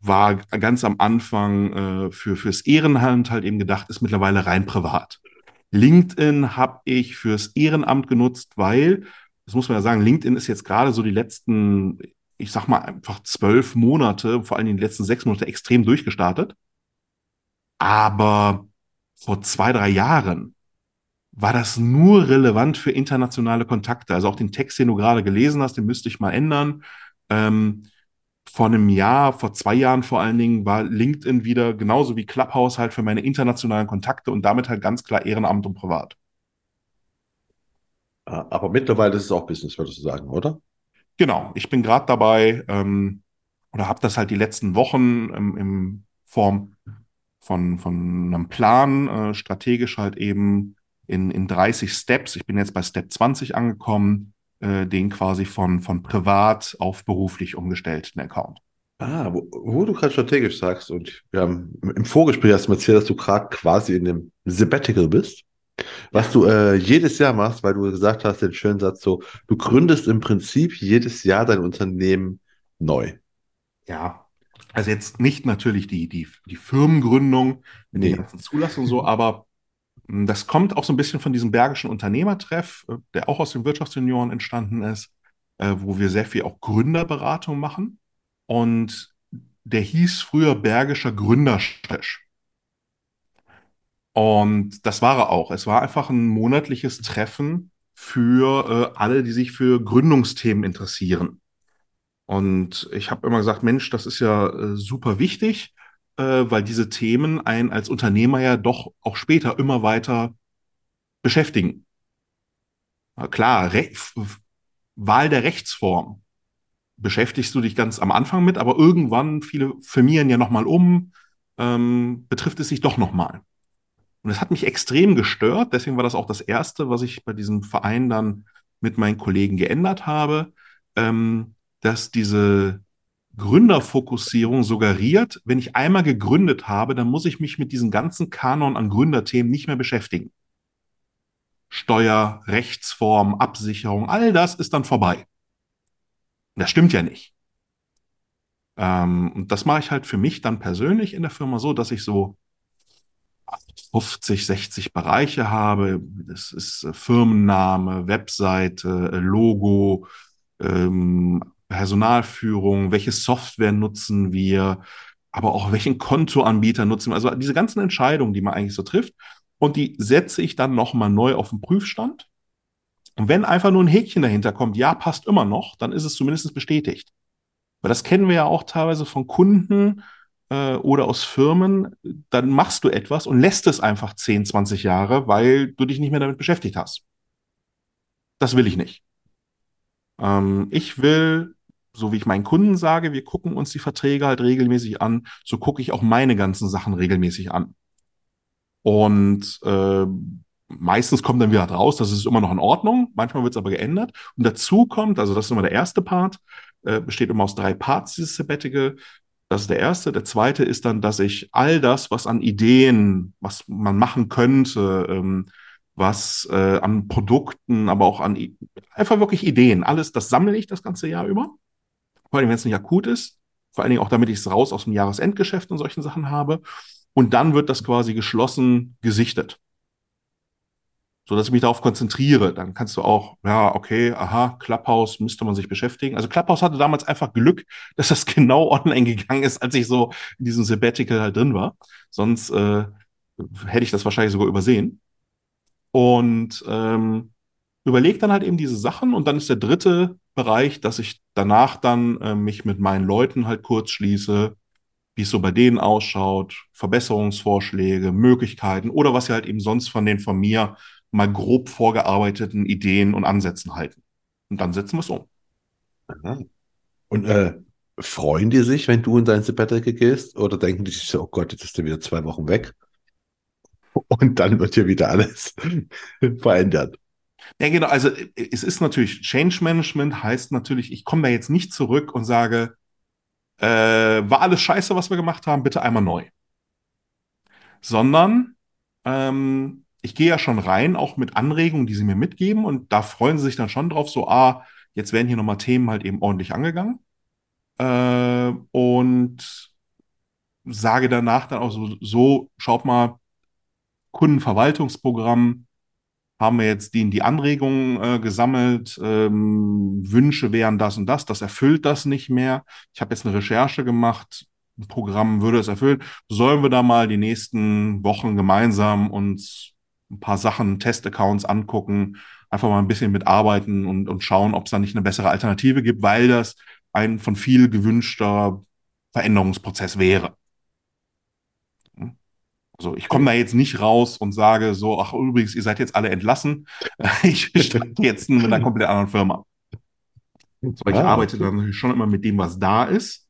war ganz am Anfang äh, für fürs Ehrenamt halt eben gedacht, ist mittlerweile rein privat. LinkedIn habe ich fürs Ehrenamt genutzt, weil, das muss man ja sagen, LinkedIn ist jetzt gerade so die letzten, ich sag mal einfach zwölf Monate, vor allem die letzten sechs Monate extrem durchgestartet. Aber vor zwei, drei Jahren war das nur relevant für internationale Kontakte. Also auch den Text, den du gerade gelesen hast, den müsste ich mal ändern. Ähm, vor einem Jahr, vor zwei Jahren vor allen Dingen, war LinkedIn wieder genauso wie Clubhouse halt für meine internationalen Kontakte und damit halt ganz klar Ehrenamt und Privat. Aber mittlerweile ist es auch Business, würdest du sagen, oder? Genau, ich bin gerade dabei ähm, oder habe das halt die letzten Wochen ähm, in Form von, von einem Plan, äh, strategisch halt eben in, in 30 Steps. Ich bin jetzt bei Step 20 angekommen, äh, den quasi von, von privat auf beruflich umgestellt, den Account. Ah, wo, wo du gerade strategisch sagst und wir haben im Vorgespräch hast du erzählt, dass du gerade quasi in dem Sabbatical bist, was du äh, jedes Jahr machst, weil du gesagt hast, den schönen Satz so, du gründest im Prinzip jedes Jahr dein Unternehmen neu. Ja, also jetzt nicht natürlich die, die, die Firmengründung mit Nee. den ganzen Zulassungen so, aber mh, das kommt auch so ein bisschen von diesem Bergischen Unternehmertreff, äh, der auch aus den Wirtschaftsjunioren entstanden ist, äh, wo wir sehr viel auch Gründerberatung machen. Und der hieß früher Bergischer Gründertisch. Und das war er auch. Es war einfach ein monatliches Treffen für äh, alle, die sich für Gründungsthemen interessieren. Und ich habe immer gesagt, Mensch, das ist ja äh, super wichtig, äh, weil diese Themen einen als Unternehmer ja doch auch später immer weiter beschäftigen. Na klar, Re Wahl der Rechtsform beschäftigst du dich ganz am Anfang mit, aber irgendwann, viele firmieren ja nochmal um, ähm, betrifft es sich doch nochmal. Und das hat mich extrem gestört. Deswegen war das auch das Erste, was ich bei diesem Verein dann mit meinen Kollegen geändert habe, ähm, dass diese Gründerfokussierung suggeriert, wenn ich einmal gegründet habe, dann muss ich mich mit diesem ganzen Kanon an Gründerthemen nicht mehr beschäftigen. Steuer, Rechtsform, Absicherung, all das ist dann vorbei. Das stimmt ja nicht. Ähm, und das mache ich halt für mich dann persönlich in der Firma so, dass ich so 50, 60 Bereiche habe. Das ist äh, Firmenname, Webseite, äh, Logo, ähm, Personalführung, welche Software nutzen wir, aber auch welchen Kontoanbieter nutzen wir. Also diese ganzen Entscheidungen, die man eigentlich so trifft. Und die setze ich dann nochmal neu auf den Prüfstand. Und wenn einfach nur ein Häkchen dahinter kommt, ja, passt immer noch, dann ist es zumindest bestätigt. Weil das kennen wir ja auch teilweise von Kunden äh, oder aus Firmen. Dann machst du etwas und lässt es einfach 10, 20 Jahre, weil du dich nicht mehr damit beschäftigt hast. Das will ich nicht. Ähm, ich will, so wie ich meinen Kunden sage, wir gucken uns die Verträge halt regelmäßig an, so gucke ich auch meine ganzen Sachen regelmäßig an. Und äh, meistens kommt dann wieder raus, das ist immer noch in Ordnung, manchmal wird es aber geändert. Und dazu kommt, also das ist immer der erste Part, äh, besteht immer aus drei Parts, dieses Sabbatical. Das ist der erste. Der zweite ist dann, dass ich all das, was an Ideen, was man machen könnte, ähm, was äh, an Produkten, aber auch an I einfach wirklich Ideen, alles, das sammle ich das ganze Jahr über. Vor allem, wenn es nicht akut ist. Vor allen Dingen auch, damit ich es raus aus dem Jahresendgeschäft und solchen Sachen habe. Und dann wird das quasi geschlossen gesichtet. So dass ich mich darauf konzentriere. Dann kannst du auch, ja, okay, aha, Clubhouse müsste man sich beschäftigen. Also Clubhouse hatte damals einfach Glück, dass das genau online gegangen ist, als ich so in diesem Sabbatical halt drin war. Sonst äh, hätte ich das wahrscheinlich sogar übersehen. Und ähm, überlege dann halt eben diese Sachen. Und dann ist der dritte Bereich, dass ich danach dann äh, mich mit meinen Leuten halt kurz schließe, wie es so bei denen ausschaut, Verbesserungsvorschläge, Möglichkeiten oder was sie halt eben sonst von den von mir mal grob vorgearbeiteten Ideen und Ansätzen halten. Und dann setzen wir es um. Aha. Und äh, freuen die sich, wenn du in dein Sabbatical gehst? Oder denken die sich so, oh Gott, jetzt ist er wieder zwei Wochen weg? Und dann wird hier wieder alles verändert. Ja, genau. Also es ist natürlich, Change Management heißt natürlich, ich komme da jetzt nicht zurück und sage, äh, war alles scheiße, was wir gemacht haben, bitte einmal neu. Sondern ähm, ich gehe ja schon rein, auch mit Anregungen, die sie mir mitgeben und da freuen sie sich dann schon drauf, so, ah, jetzt werden hier nochmal Themen halt eben ordentlich angegangen. Äh, und sage danach dann auch so, so, schaut mal, Kundenverwaltungsprogramm, haben wir jetzt die, die Anregungen äh, gesammelt, ähm, Wünsche wären das und das, das erfüllt das nicht mehr. Ich habe jetzt eine Recherche gemacht, Programm würde es erfüllen. Sollen wir da mal die nächsten Wochen gemeinsam uns ein paar Sachen, Testaccounts angucken, einfach mal ein bisschen mitarbeiten und, und schauen, ob es da nicht eine bessere Alternative gibt, weil das ein von viel gewünschter Veränderungsprozess wäre. Also ich komme da jetzt nicht raus und sage so, ach übrigens, ihr seid jetzt alle entlassen. Ich starte jetzt mit einer komplett anderen Firma. So, ich arbeite dann schon immer mit dem, was da ist.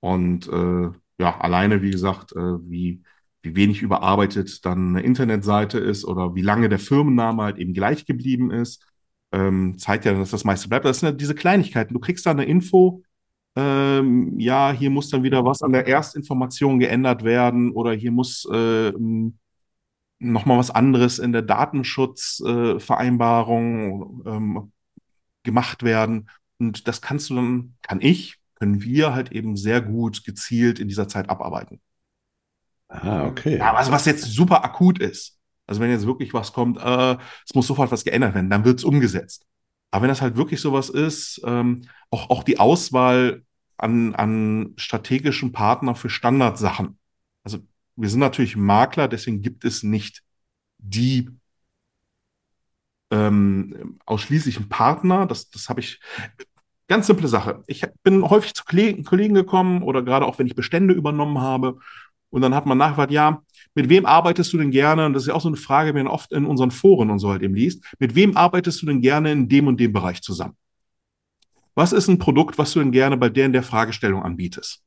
Und äh, ja, alleine, wie gesagt, äh, wie, wie wenig überarbeitet dann eine Internetseite ist oder wie lange der Firmenname halt eben gleich geblieben ist, ähm, zeigt ja, dass das meiste bleibt. Das sind ja diese Kleinigkeiten. Du kriegst da eine Info, ähm, ja, hier muss dann wieder was an der Erstinformation geändert werden oder hier muss äh, nochmal was anderes in der Datenschutzvereinbarung äh, ähm, gemacht werden. Und das kannst du dann, kann ich, können wir halt eben sehr gut gezielt in dieser Zeit abarbeiten. Ah, okay. Ja, was, was jetzt super akut ist. Also wenn jetzt wirklich was kommt, äh, es muss sofort was geändert werden, dann wird es umgesetzt. Aber wenn das halt wirklich sowas ist, ähm, auch, auch die Auswahl an, an strategischen Partner für Standardsachen. Also wir sind natürlich Makler, deswegen gibt es nicht die ähm, ausschließlichen Partner. Das, das habe ich. Ganz simple Sache. Ich bin häufig zu Kollegen gekommen oder gerade auch wenn ich Bestände übernommen habe. Und dann hat man nachgefragt, ja, mit wem arbeitest du denn gerne? Und das ist ja auch so eine Frage, die man oft in unseren Foren und so halt eben liest. Mit wem arbeitest du denn gerne in dem und dem Bereich zusammen? Was ist ein Produkt, was du denn gerne bei der in der Fragestellung anbietest?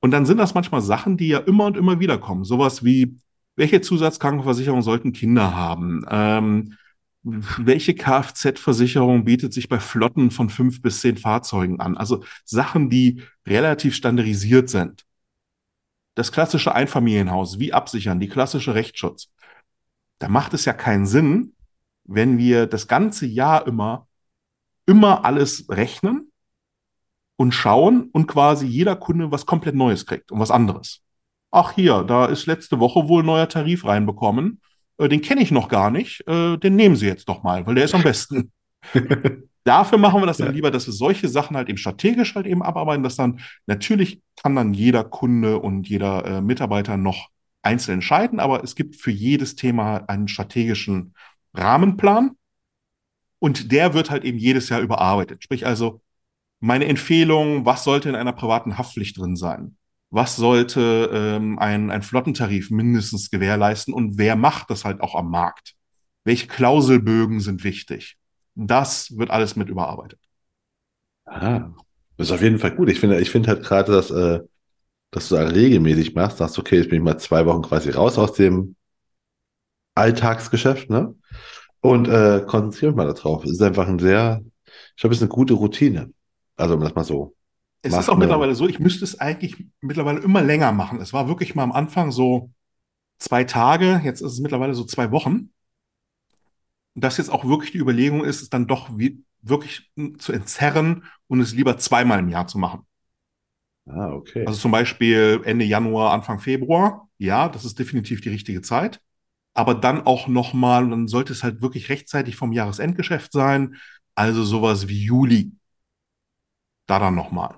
Und dann sind das manchmal Sachen, die ja immer und immer wieder kommen. Sowas wie, welche Zusatzkrankenversicherung sollten Kinder haben? Ähm, welche Kfz-Versicherung bietet sich bei Flotten von fünf bis zehn Fahrzeugen an? Also Sachen, die relativ standardisiert sind. Das klassische Einfamilienhaus, wie absichern, die klassische Rechtsschutz. Da macht es ja keinen Sinn, wenn wir das ganze Jahr immer immer alles rechnen und schauen und quasi jeder Kunde was komplett Neues kriegt und was anderes. Ach hier, da ist letzte Woche wohl ein neuer Tarif reinbekommen. Äh, den kenne ich noch gar nicht. Äh, den nehmen Sie jetzt doch mal, weil der ist am besten. Dafür machen wir das dann ja. lieber, dass wir solche Sachen halt eben strategisch halt eben abarbeiten, dass dann natürlich kann dann jeder Kunde und jeder äh, Mitarbeiter noch einzeln entscheiden, aber es gibt für jedes Thema einen strategischen Rahmenplan und der wird halt eben jedes Jahr überarbeitet. Sprich also, meine Empfehlung, was sollte in einer privaten Haftpflicht drin sein? Was sollte ähm, ein, ein Flottentarif mindestens gewährleisten und wer macht das halt auch am Markt? Welche Klauselbögen sind wichtig? Das wird alles mit überarbeitet. Ah, das ist auf jeden Fall gut. Ich finde, ich finde halt gerade, dass, äh, dass du da regelmäßig machst, sagst, okay, jetzt bin ich mal zwei Wochen quasi raus aus dem Alltagsgeschäft, ne? und äh, konzentriere mich mal darauf. Es ist einfach ein sehr, ich glaube, es ist eine gute Routine. Also, um das mal so. Es ist auch ne? mittlerweile so, ich müsste es eigentlich mittlerweile immer länger machen. Es war wirklich mal am Anfang so zwei Tage, jetzt ist es mittlerweile so zwei Wochen. Und das jetzt auch wirklich die Überlegung ist, es dann doch wie, wirklich zu entzerren und es lieber zweimal im Jahr zu machen. Ah, okay. Also zum Beispiel Ende Januar, Anfang Februar. Ja, das ist definitiv die richtige Zeit aber dann auch nochmal, dann sollte es halt wirklich rechtzeitig vom Jahresendgeschäft sein, also sowas wie Juli. Da dann nochmal.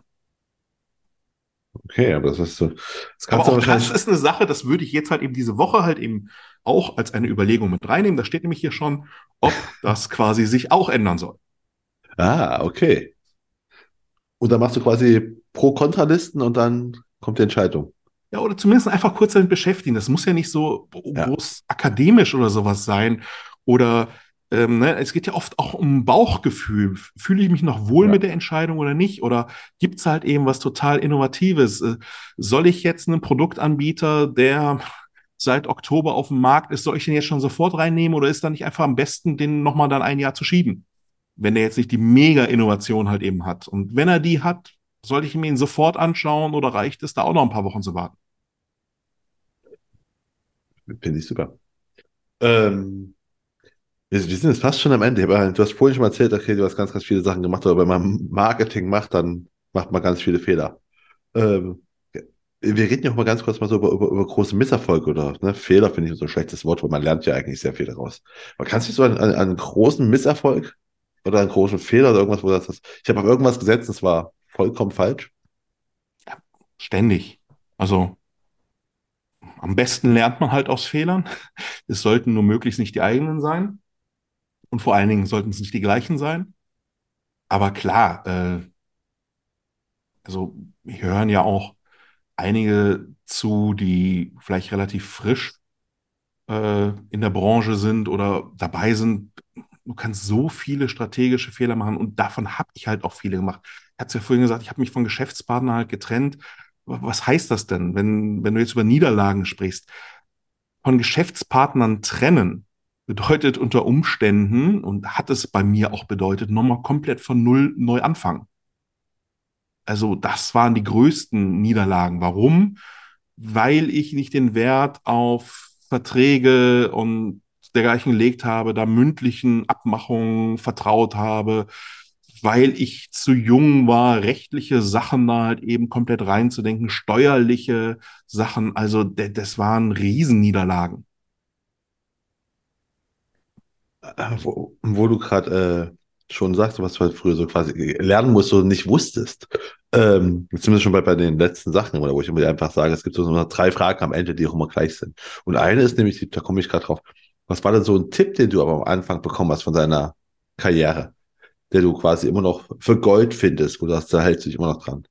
Okay, aber das ist so. Das, aber auch das ist eine Sache, das würde ich jetzt halt eben diese Woche halt eben auch als eine Überlegung mit reinnehmen. Da steht nämlich hier schon, ob das quasi sich auch ändern soll. Ah, okay. Und dann machst du quasi Pro-Kontra-Listen und dann kommt die Entscheidung. Ja, oder zumindest einfach kurz damit beschäftigen. Das muss ja nicht so ja. groß akademisch oder sowas sein. Oder ähm, ne, es geht ja oft auch um Bauchgefühl. Fühle ich mich noch wohl ja. mit der Entscheidung oder nicht? Oder gibt es halt eben was total Innovatives? Äh, soll ich jetzt einen Produktanbieter, der seit Oktober auf dem Markt ist, soll ich den jetzt schon sofort reinnehmen oder ist da nicht einfach am besten, den nochmal dann ein Jahr zu schieben? Wenn der jetzt nicht die Mega-Innovation halt eben hat. Und wenn er die hat, sollte ich mir ihn sofort anschauen oder reicht es da auch noch ein paar Wochen zu warten? Finde ich super. Ähm, wir, wir sind jetzt fast schon am Ende. Du hast vorhin schon mal erzählt, okay, du hast ganz, ganz viele Sachen gemacht, aber wenn man Marketing macht, dann macht man ganz viele Fehler. Ähm, wir reden ja auch mal ganz kurz mal so über, über, über große Misserfolge oder ne? Fehler, finde ich so ein schlechtes Wort, weil man lernt ja eigentlich sehr viel daraus. Aber kannst du so einen, einen, einen großen Misserfolg oder einen großen Fehler oder irgendwas, wo du sagst, ich habe auf irgendwas gesetzt, das war vollkommen falsch? Ja, ständig. Also am besten lernt man halt aus Fehlern. Es sollten nur möglichst nicht die eigenen sein. Und vor allen Dingen sollten es nicht die gleichen sein. Aber klar, äh, also wir hören ja auch einige zu, die vielleicht relativ frisch äh, in der Branche sind oder dabei sind. Du kannst so viele strategische Fehler machen und davon habe ich halt auch viele gemacht. Ich hatte es ja vorhin gesagt, ich habe mich von Geschäftspartnern halt getrennt. Was heißt das denn, wenn, wenn du jetzt über Niederlagen sprichst? Von Geschäftspartnern trennen bedeutet unter Umständen und hat es bei mir auch bedeutet, nochmal komplett von Null neu anfangen. Also das waren die größten Niederlagen. Warum? Weil ich nicht den Wert auf Verträge und dergleichen gelegt habe, da mündlichen Abmachungen vertraut habe, weil ich zu jung war, rechtliche Sachen da halt eben komplett reinzudenken, steuerliche Sachen. Also das waren Riesenniederlagen. Äh, wo, wo du gerade äh, schon sagst, was du halt früher so quasi lernen musst und nicht wusstest. Ähm, zumindest schon bei, bei den letzten Sachen, wo ich immer einfach sage, es gibt so noch drei Fragen am Ende, die auch immer gleich sind. Und eine ist nämlich, da komme ich gerade drauf, was war denn so ein Tipp, den du aber am Anfang bekommen hast von deiner Karriere, der du quasi immer noch für Gold findest, wo du sagst, da hältst du dich immer noch dran?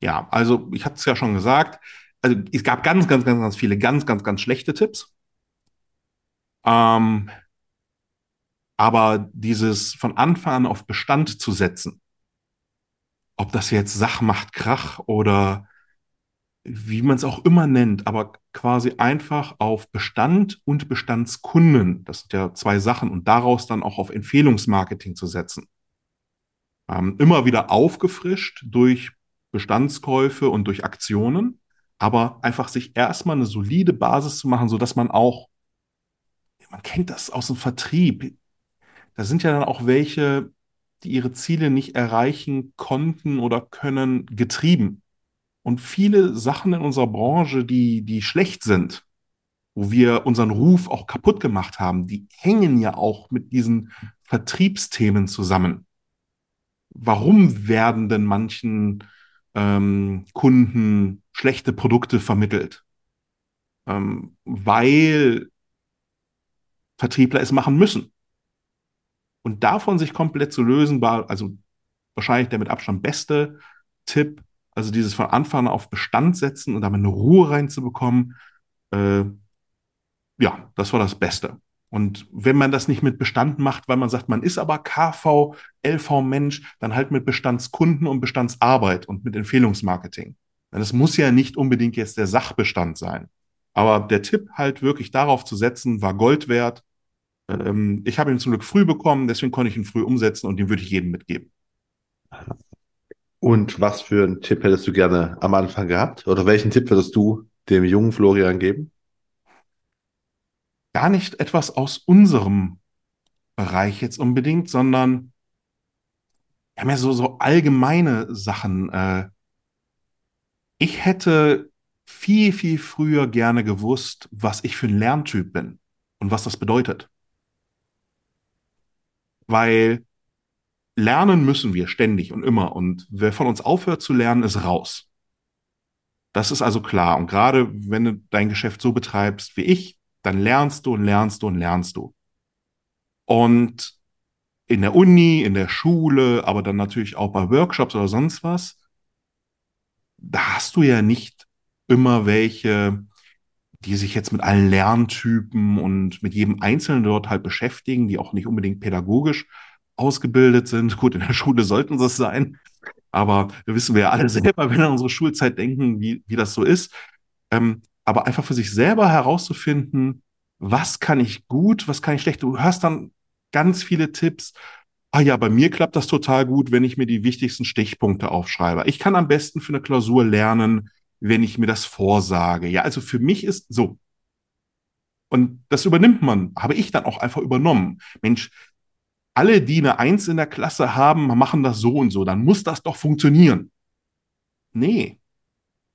Ja, also ich hatte es ja schon gesagt, also es gab ganz, ganz, ganz, ganz viele ganz, ganz, ganz schlechte Tipps. Ähm, aber dieses von Anfang an auf Bestand zu setzen, ob das jetzt Sach macht Krach oder wie man es auch immer nennt, aber quasi einfach auf Bestand und Bestandskunden, das sind ja zwei Sachen, und daraus dann auch auf Empfehlungsmarketing zu setzen. Ähm, immer wieder aufgefrischt durch Bestandskäufe und durch Aktionen, aber einfach sich erstmal eine solide Basis zu machen, so dass man auch, man kennt das aus dem Vertrieb, da sind ja dann auch welche, die ihre Ziele nicht erreichen konnten oder können, getrieben. Und viele Sachen in unserer Branche, die, die schlecht sind, wo wir unseren Ruf auch kaputt gemacht haben, die hängen ja auch mit diesen Vertriebsthemen zusammen. Warum werden denn manchen ähm, Kunden schlechte Produkte vermittelt? Ähm, weil Vertriebler es machen müssen. Und davon sich komplett zu lösen, war also wahrscheinlich der mit Abstand beste Tipp. Also dieses von Anfang an auf Bestand setzen und damit eine Ruhe reinzubekommen. Äh, ja, das war das Beste. Und wenn man das nicht mit Bestand macht, weil man sagt, man ist aber KV, LV-Mensch, dann halt mit Bestandskunden und Bestandsarbeit und mit Empfehlungsmarketing. Es muss ja nicht unbedingt jetzt der Sachbestand sein. Aber der Tipp halt wirklich darauf zu setzen, war Gold wert. Ähm, ich habe ihn zum Glück früh bekommen, deswegen konnte ich ihn früh umsetzen und den würde ich jedem mitgeben. Und was für einen Tipp hättest du gerne am Anfang gehabt? Oder welchen Tipp würdest du dem jungen Florian geben? Gar nicht etwas aus unserem Bereich jetzt unbedingt, sondern ja mehr so, so allgemeine Sachen. Äh, ich hätte viel, viel früher gerne gewusst, was ich für ein Lerntyp bin und was das bedeutet weil lernen müssen wir ständig und immer. Und wer von uns aufhört zu lernen, ist raus. Das ist also klar. Und gerade wenn du dein Geschäft so betreibst wie ich, dann lernst du und lernst du und lernst du. Und in der Uni, in der Schule, aber dann natürlich auch bei Workshops oder sonst was, da hast du ja nicht immer welche die sich jetzt mit allen Lerntypen und mit jedem Einzelnen dort halt beschäftigen, die auch nicht unbedingt pädagogisch ausgebildet sind. Gut, in der Schule sollten sie es sein, aber wir wissen wir ja alle selber, wenn wir an unsere Schulzeit denken, wie, wie das so ist. Ähm, aber einfach für sich selber herauszufinden, was kann ich gut, was kann ich schlecht. Du hörst dann ganz viele Tipps. Ah ja, bei mir klappt das total gut, wenn ich mir die wichtigsten Stichpunkte aufschreibe. Ich kann am besten für eine Klausur lernen, wenn ich mir das vorsage. Ja, also für mich ist so. Und das übernimmt man, habe ich dann auch einfach übernommen. Mensch, alle, die eine Eins in der Klasse haben, machen das so und so, dann muss das doch funktionieren. Nee,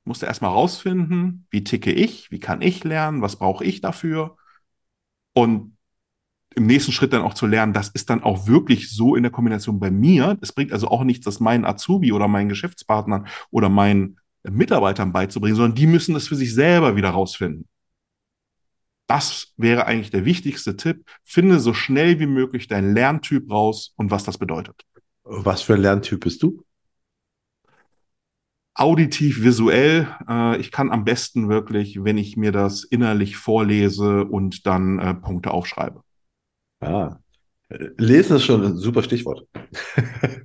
musste erstmal rausfinden, wie ticke ich, wie kann ich lernen, was brauche ich dafür. Und im nächsten Schritt dann auch zu lernen, das ist dann auch wirklich so in der Kombination bei mir. Es bringt also auch nichts, das meinen Azubi oder meinen Geschäftspartnern oder meinen Mitarbeitern beizubringen, sondern die müssen es für sich selber wieder rausfinden. Das wäre eigentlich der wichtigste Tipp. Finde so schnell wie möglich deinen Lerntyp raus und was das bedeutet. Was für ein Lerntyp bist du? auditiv, visuell. Äh, ich kann am besten wirklich, wenn ich mir das innerlich vorlese und dann äh, Punkte aufschreibe. Ah. Lesen ist schon ein super Stichwort.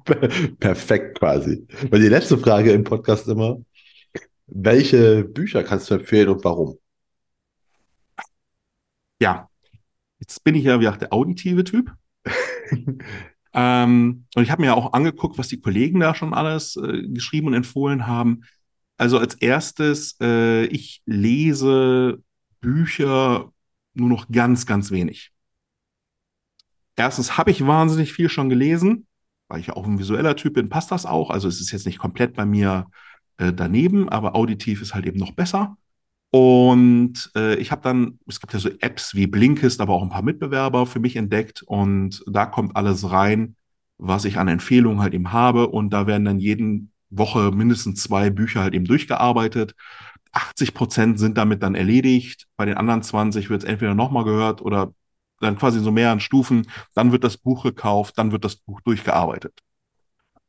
Perfekt quasi. Weil die letzte Frage im Podcast immer, welche Bücher kannst du empfehlen und warum? Ja, jetzt bin ich ja wie auch der auditive Typ. Ähm, und ich habe mir ja auch angeguckt, was die Kollegen da schon alles äh, geschrieben und empfohlen haben. Also als erstes, äh, ich lese Bücher nur noch ganz, ganz wenig. Erstens habe ich wahnsinnig viel schon gelesen, weil ich ja auch ein visueller Typ bin, passt das auch. Also es ist jetzt nicht komplett bei mir äh, daneben, aber auditiv ist halt eben noch besser. Und äh, ich habe dann, es gibt ja so Apps wie Blinkist, aber auch ein paar Mitbewerber für mich entdeckt. Und da kommt alles rein, was ich an Empfehlungen halt eben habe. Und da werden dann jeden Woche mindestens zwei Bücher halt eben durchgearbeitet. 80 Prozent sind damit dann erledigt. Bei den anderen 20 wird es entweder nochmal gehört oder dann quasi so mehreren Stufen. Dann wird das Buch gekauft, dann wird das Buch durchgearbeitet.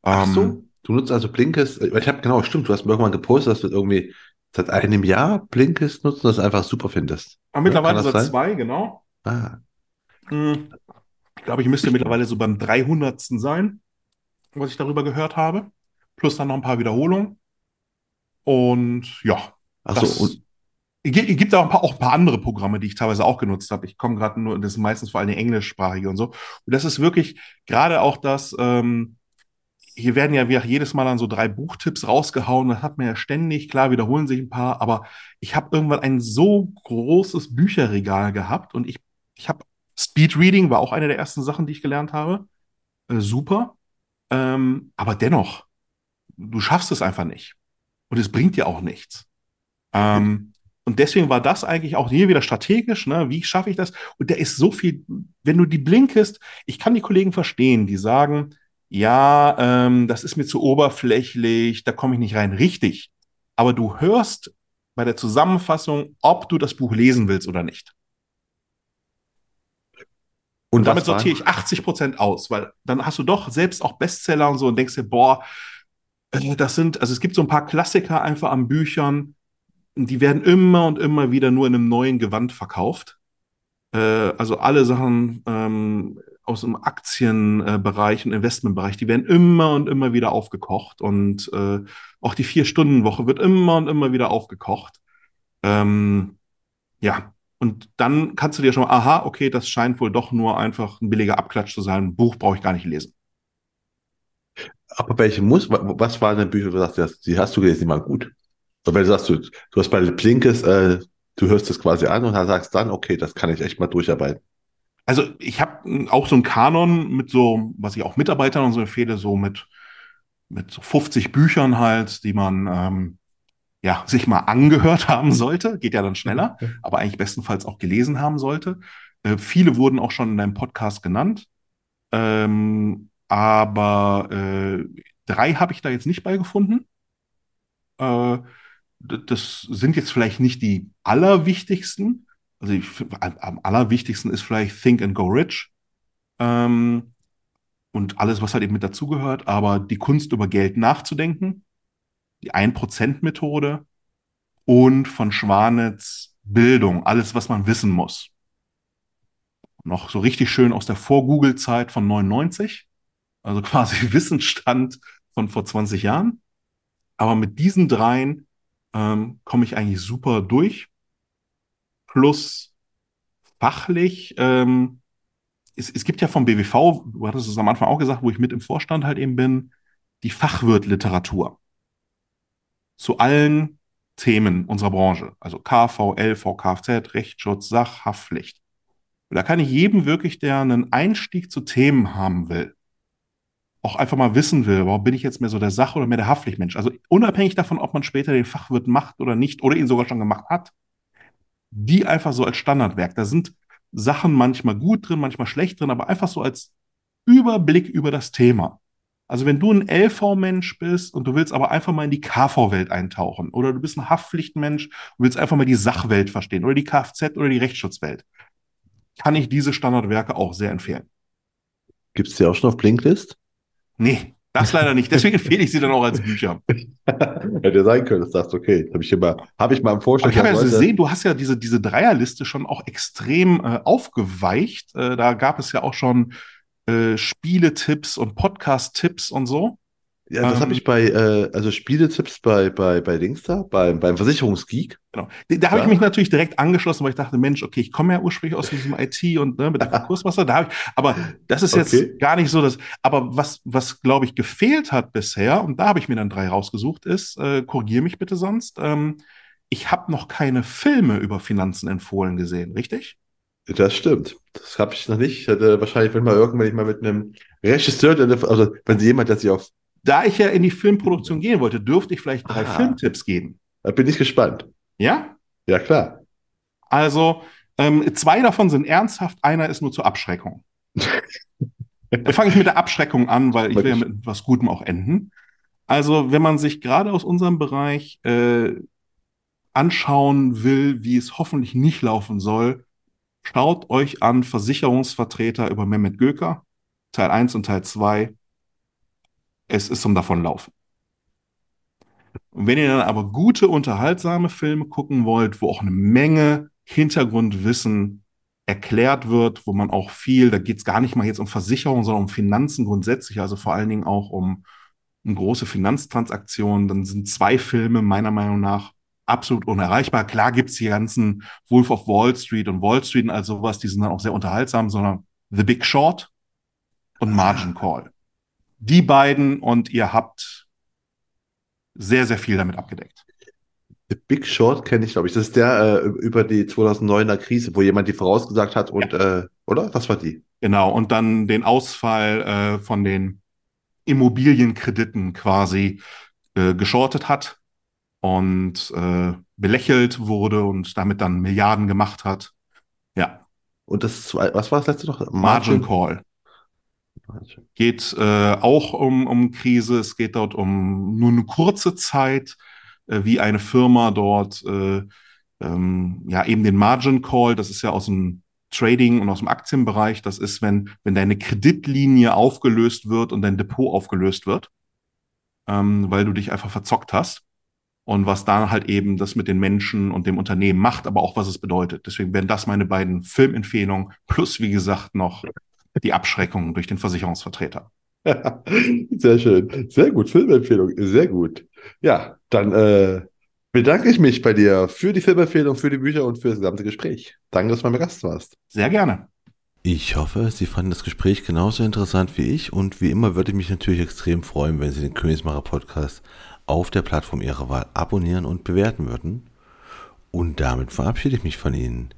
Ach so, ähm, du nutzt also Blinkist. Ich habe genau, stimmt, du hast mir irgendwann gepostet, dass du irgendwie seit einem Jahr Blinkist nutzt und das einfach super findest. Aber mittlerweile seit sein? zwei, genau. Ah. Hm. Ich glaube, ich müsste mittlerweile so beim 300. sein, was ich darüber gehört habe. Plus dann noch ein paar Wiederholungen. Und ja. Achso, und. Es gibt auch ein, paar, auch ein paar andere Programme, die ich teilweise auch genutzt habe. Ich komme gerade nur, das sind meistens vor allem englischsprachige und so. Und das ist wirklich gerade auch das, ähm, hier werden ja wie jedes Mal dann so drei Buchtipps rausgehauen. Das hat man ja ständig. Klar, wiederholen sich ein paar, aber ich habe irgendwann ein so großes Bücherregal gehabt und ich, ich habe Speedreading war auch eine der ersten Sachen, die ich gelernt habe. Äh, super. Ähm, aber dennoch, du schaffst es einfach nicht. Und es bringt dir auch nichts. Ähm, und deswegen war das eigentlich auch hier wieder strategisch, ne? Wie schaffe ich das? Und da ist so viel, wenn du die blinkest, ich kann die Kollegen verstehen, die sagen, ja, ähm, das ist mir zu oberflächlich, da komme ich nicht rein. Richtig. Aber du hörst bei der Zusammenfassung, ob du das Buch lesen willst oder nicht. Und, und damit sortiere ich 80 Prozent aus, weil dann hast du doch selbst auch Bestseller und so und denkst dir, boah, äh, das sind, also es gibt so ein paar Klassiker einfach an Büchern, die werden immer und immer wieder nur in einem neuen Gewand verkauft. Äh, also alle Sachen, ähm, aus dem Aktienbereich und Investmentbereich, die werden immer und immer wieder aufgekocht und äh, auch die Vier-Stunden-Woche wird immer und immer wieder aufgekocht. Ähm, ja, und dann kannst du dir schon aha, okay, das scheint wohl doch nur einfach ein billiger Abklatsch zu sein. Ein Buch brauche ich gar nicht lesen. Aber welche muss, was waren denn Bücher, du sagst, die hast du gelesen, die waren gut? Und wenn du sagst, du, du hast bei Blinkes, äh, du hörst das quasi an und sagst dann, okay, das kann ich echt mal durcharbeiten. Also ich habe auch so einen Kanon mit so, was ich auch Mitarbeitern und so empfehle, so mit, mit so 50 Büchern halt, die man ähm, ja sich mal angehört haben sollte. Geht ja dann schneller, aber eigentlich bestenfalls auch gelesen haben sollte. Äh, viele wurden auch schon in deinem Podcast genannt. Ähm, aber äh, drei habe ich da jetzt nicht beigefunden. Äh, das sind jetzt vielleicht nicht die allerwichtigsten, also ich, am allerwichtigsten ist vielleicht Think and Go Rich. Ähm, und alles, was halt eben mit dazugehört, aber die Kunst über Geld nachzudenken, die 1%-Methode und von Schwanitz Bildung, alles, was man wissen muss. Noch so richtig schön aus der Vor-Google-Zeit von 99, also quasi Wissensstand von vor 20 Jahren. Aber mit diesen dreien ähm, komme ich eigentlich super durch. Plus fachlich. Ähm, es, es gibt ja vom BWV, du hattest es am Anfang auch gesagt, wo ich mit im Vorstand halt eben bin, die Fachwirtliteratur zu allen Themen unserer Branche, also KV, LV, Kfz, Rechtsschutz, Sach, Haftpflicht. Und da kann ich jedem wirklich, der einen Einstieg zu Themen haben will, auch einfach mal wissen will, warum bin ich jetzt mehr so der Sach- oder mehr der Haftpflichtmensch? Also unabhängig davon, ob man später den Fachwirt macht oder nicht oder ihn sogar schon gemacht hat, die einfach so als Standardwerk. Da sind Sachen manchmal gut drin, manchmal schlecht drin, aber einfach so als Überblick über das Thema. Also wenn du ein LV-Mensch bist und du willst aber einfach mal in die KV-Welt eintauchen oder du bist ein Haftpflichtmensch und willst einfach mal die Sachwelt verstehen oder die Kfz oder die Rechtsschutzwelt, kann ich diese Standardwerke auch sehr empfehlen. Gibt es die auch schon auf Blinklist? Nee, das leider nicht. Deswegen empfehle ich sie dann auch als Bücher. Hätte sein können, das sagst okay. Habe ich, immer, hab ich mal im Vorschlag. ich habe ja gesehen, du hast ja diese, diese Dreierliste schon auch extrem äh, aufgeweicht. Äh, da gab es ja auch schon äh, Spieletipps und Podcast-Tipps und so. Ja, das ähm, habe ich bei, äh, also Spieletipps bei, bei, bei Dings da, bei, beim Versicherungsgeek. Genau. Da, habe ja. ich mich natürlich direkt angeschlossen, weil ich dachte, Mensch, okay, ich komme ja ursprünglich aus diesem IT und ne, mit der Kurswasser, da habe ich, aber das ist jetzt okay. gar nicht so, dass, aber was, was glaube ich gefehlt hat bisher, und da habe ich mir dann drei rausgesucht, ist, äh, korrigiere mich bitte sonst, ähm, ich habe noch keine Filme über Finanzen empfohlen gesehen, richtig? Das stimmt. Das habe ich noch nicht. Ich hätte wahrscheinlich, wenn mal irgendwann ich mal mit einem Regisseur, also wenn sie jemand, der sich auf da ich ja in die Filmproduktion gehen wollte, dürfte ich vielleicht drei ah, Filmtipps geben. Da bin ich gespannt. Ja? Ja, klar. Also, ähm, zwei davon sind ernsthaft, einer ist nur zur Abschreckung. Dann fange ich mit der Abschreckung an, weil ich will ja mit was Gutem auch enden. Also, wenn man sich gerade aus unserem Bereich äh, anschauen will, wie es hoffentlich nicht laufen soll, schaut euch an Versicherungsvertreter über Mehmet Göker, Teil 1 und Teil 2 es ist zum Davonlaufen. Und wenn ihr dann aber gute, unterhaltsame Filme gucken wollt, wo auch eine Menge Hintergrundwissen erklärt wird, wo man auch viel, da geht es gar nicht mal jetzt um Versicherung, sondern um Finanzen grundsätzlich, also vor allen Dingen auch um, um große Finanztransaktionen, dann sind zwei Filme meiner Meinung nach absolut unerreichbar. Klar gibt es die ganzen Wolf of Wall Street und Wall Street und all sowas, die sind dann auch sehr unterhaltsam, sondern The Big Short und Margin Call die beiden und ihr habt sehr, sehr viel damit abgedeckt. The Big Short kenne ich, glaube ich. Das ist der äh, über die 2009er Krise, wo jemand die vorausgesagt hat und, ja. äh, oder? Was war die? Genau, und dann den Ausfall äh, von den Immobilienkrediten quasi äh, geschortet hat und äh, belächelt wurde und damit dann Milliarden gemacht hat. Ja. Und das, was war das letzte noch? Margin, Margin Call. Geht äh, auch um, um Krise. Es geht dort um nur eine kurze Zeit, äh, wie eine Firma dort äh, ähm, ja eben den Margin Call, das ist ja aus dem Trading und aus dem Aktienbereich, das ist, wenn, wenn deine Kreditlinie aufgelöst wird und dein Depot aufgelöst wird, ähm, weil du dich einfach verzockt hast. Und was dann halt eben das mit den Menschen und dem Unternehmen macht, aber auch was es bedeutet. Deswegen wären das meine beiden Filmempfehlungen, plus wie gesagt noch die Abschreckung durch den Versicherungsvertreter. Sehr schön. Sehr gut. Filmempfehlung. Sehr gut. Ja, dann äh, bedanke ich mich bei dir für die Filmempfehlung, für die Bücher und für das gesamte Gespräch. Danke, dass du mein Gast warst. Sehr gerne. Ich hoffe, Sie fanden das Gespräch genauso interessant wie ich und wie immer würde ich mich natürlich extrem freuen, wenn Sie den Königsmacher Podcast auf der Plattform Ihrer Wahl abonnieren und bewerten würden. Und damit verabschiede ich mich von Ihnen.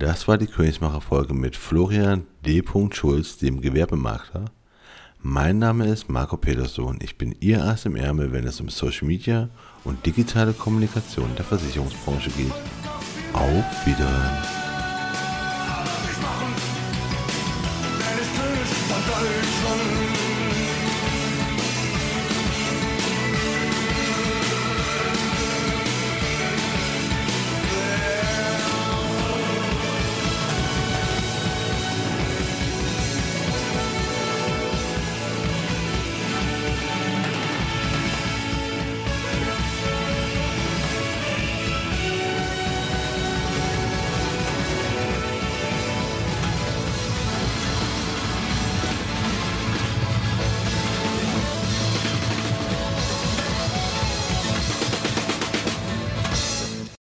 Das war die Königsmacher-Folge mit Florian D. Schulz, dem Gewerbemakler. Mein Name ist Marco Peterson. Ich bin Ihr Ass im Ärmel, wenn es um Social Media und digitale Kommunikation der Versicherungsbranche geht. Auf Wiedersehen.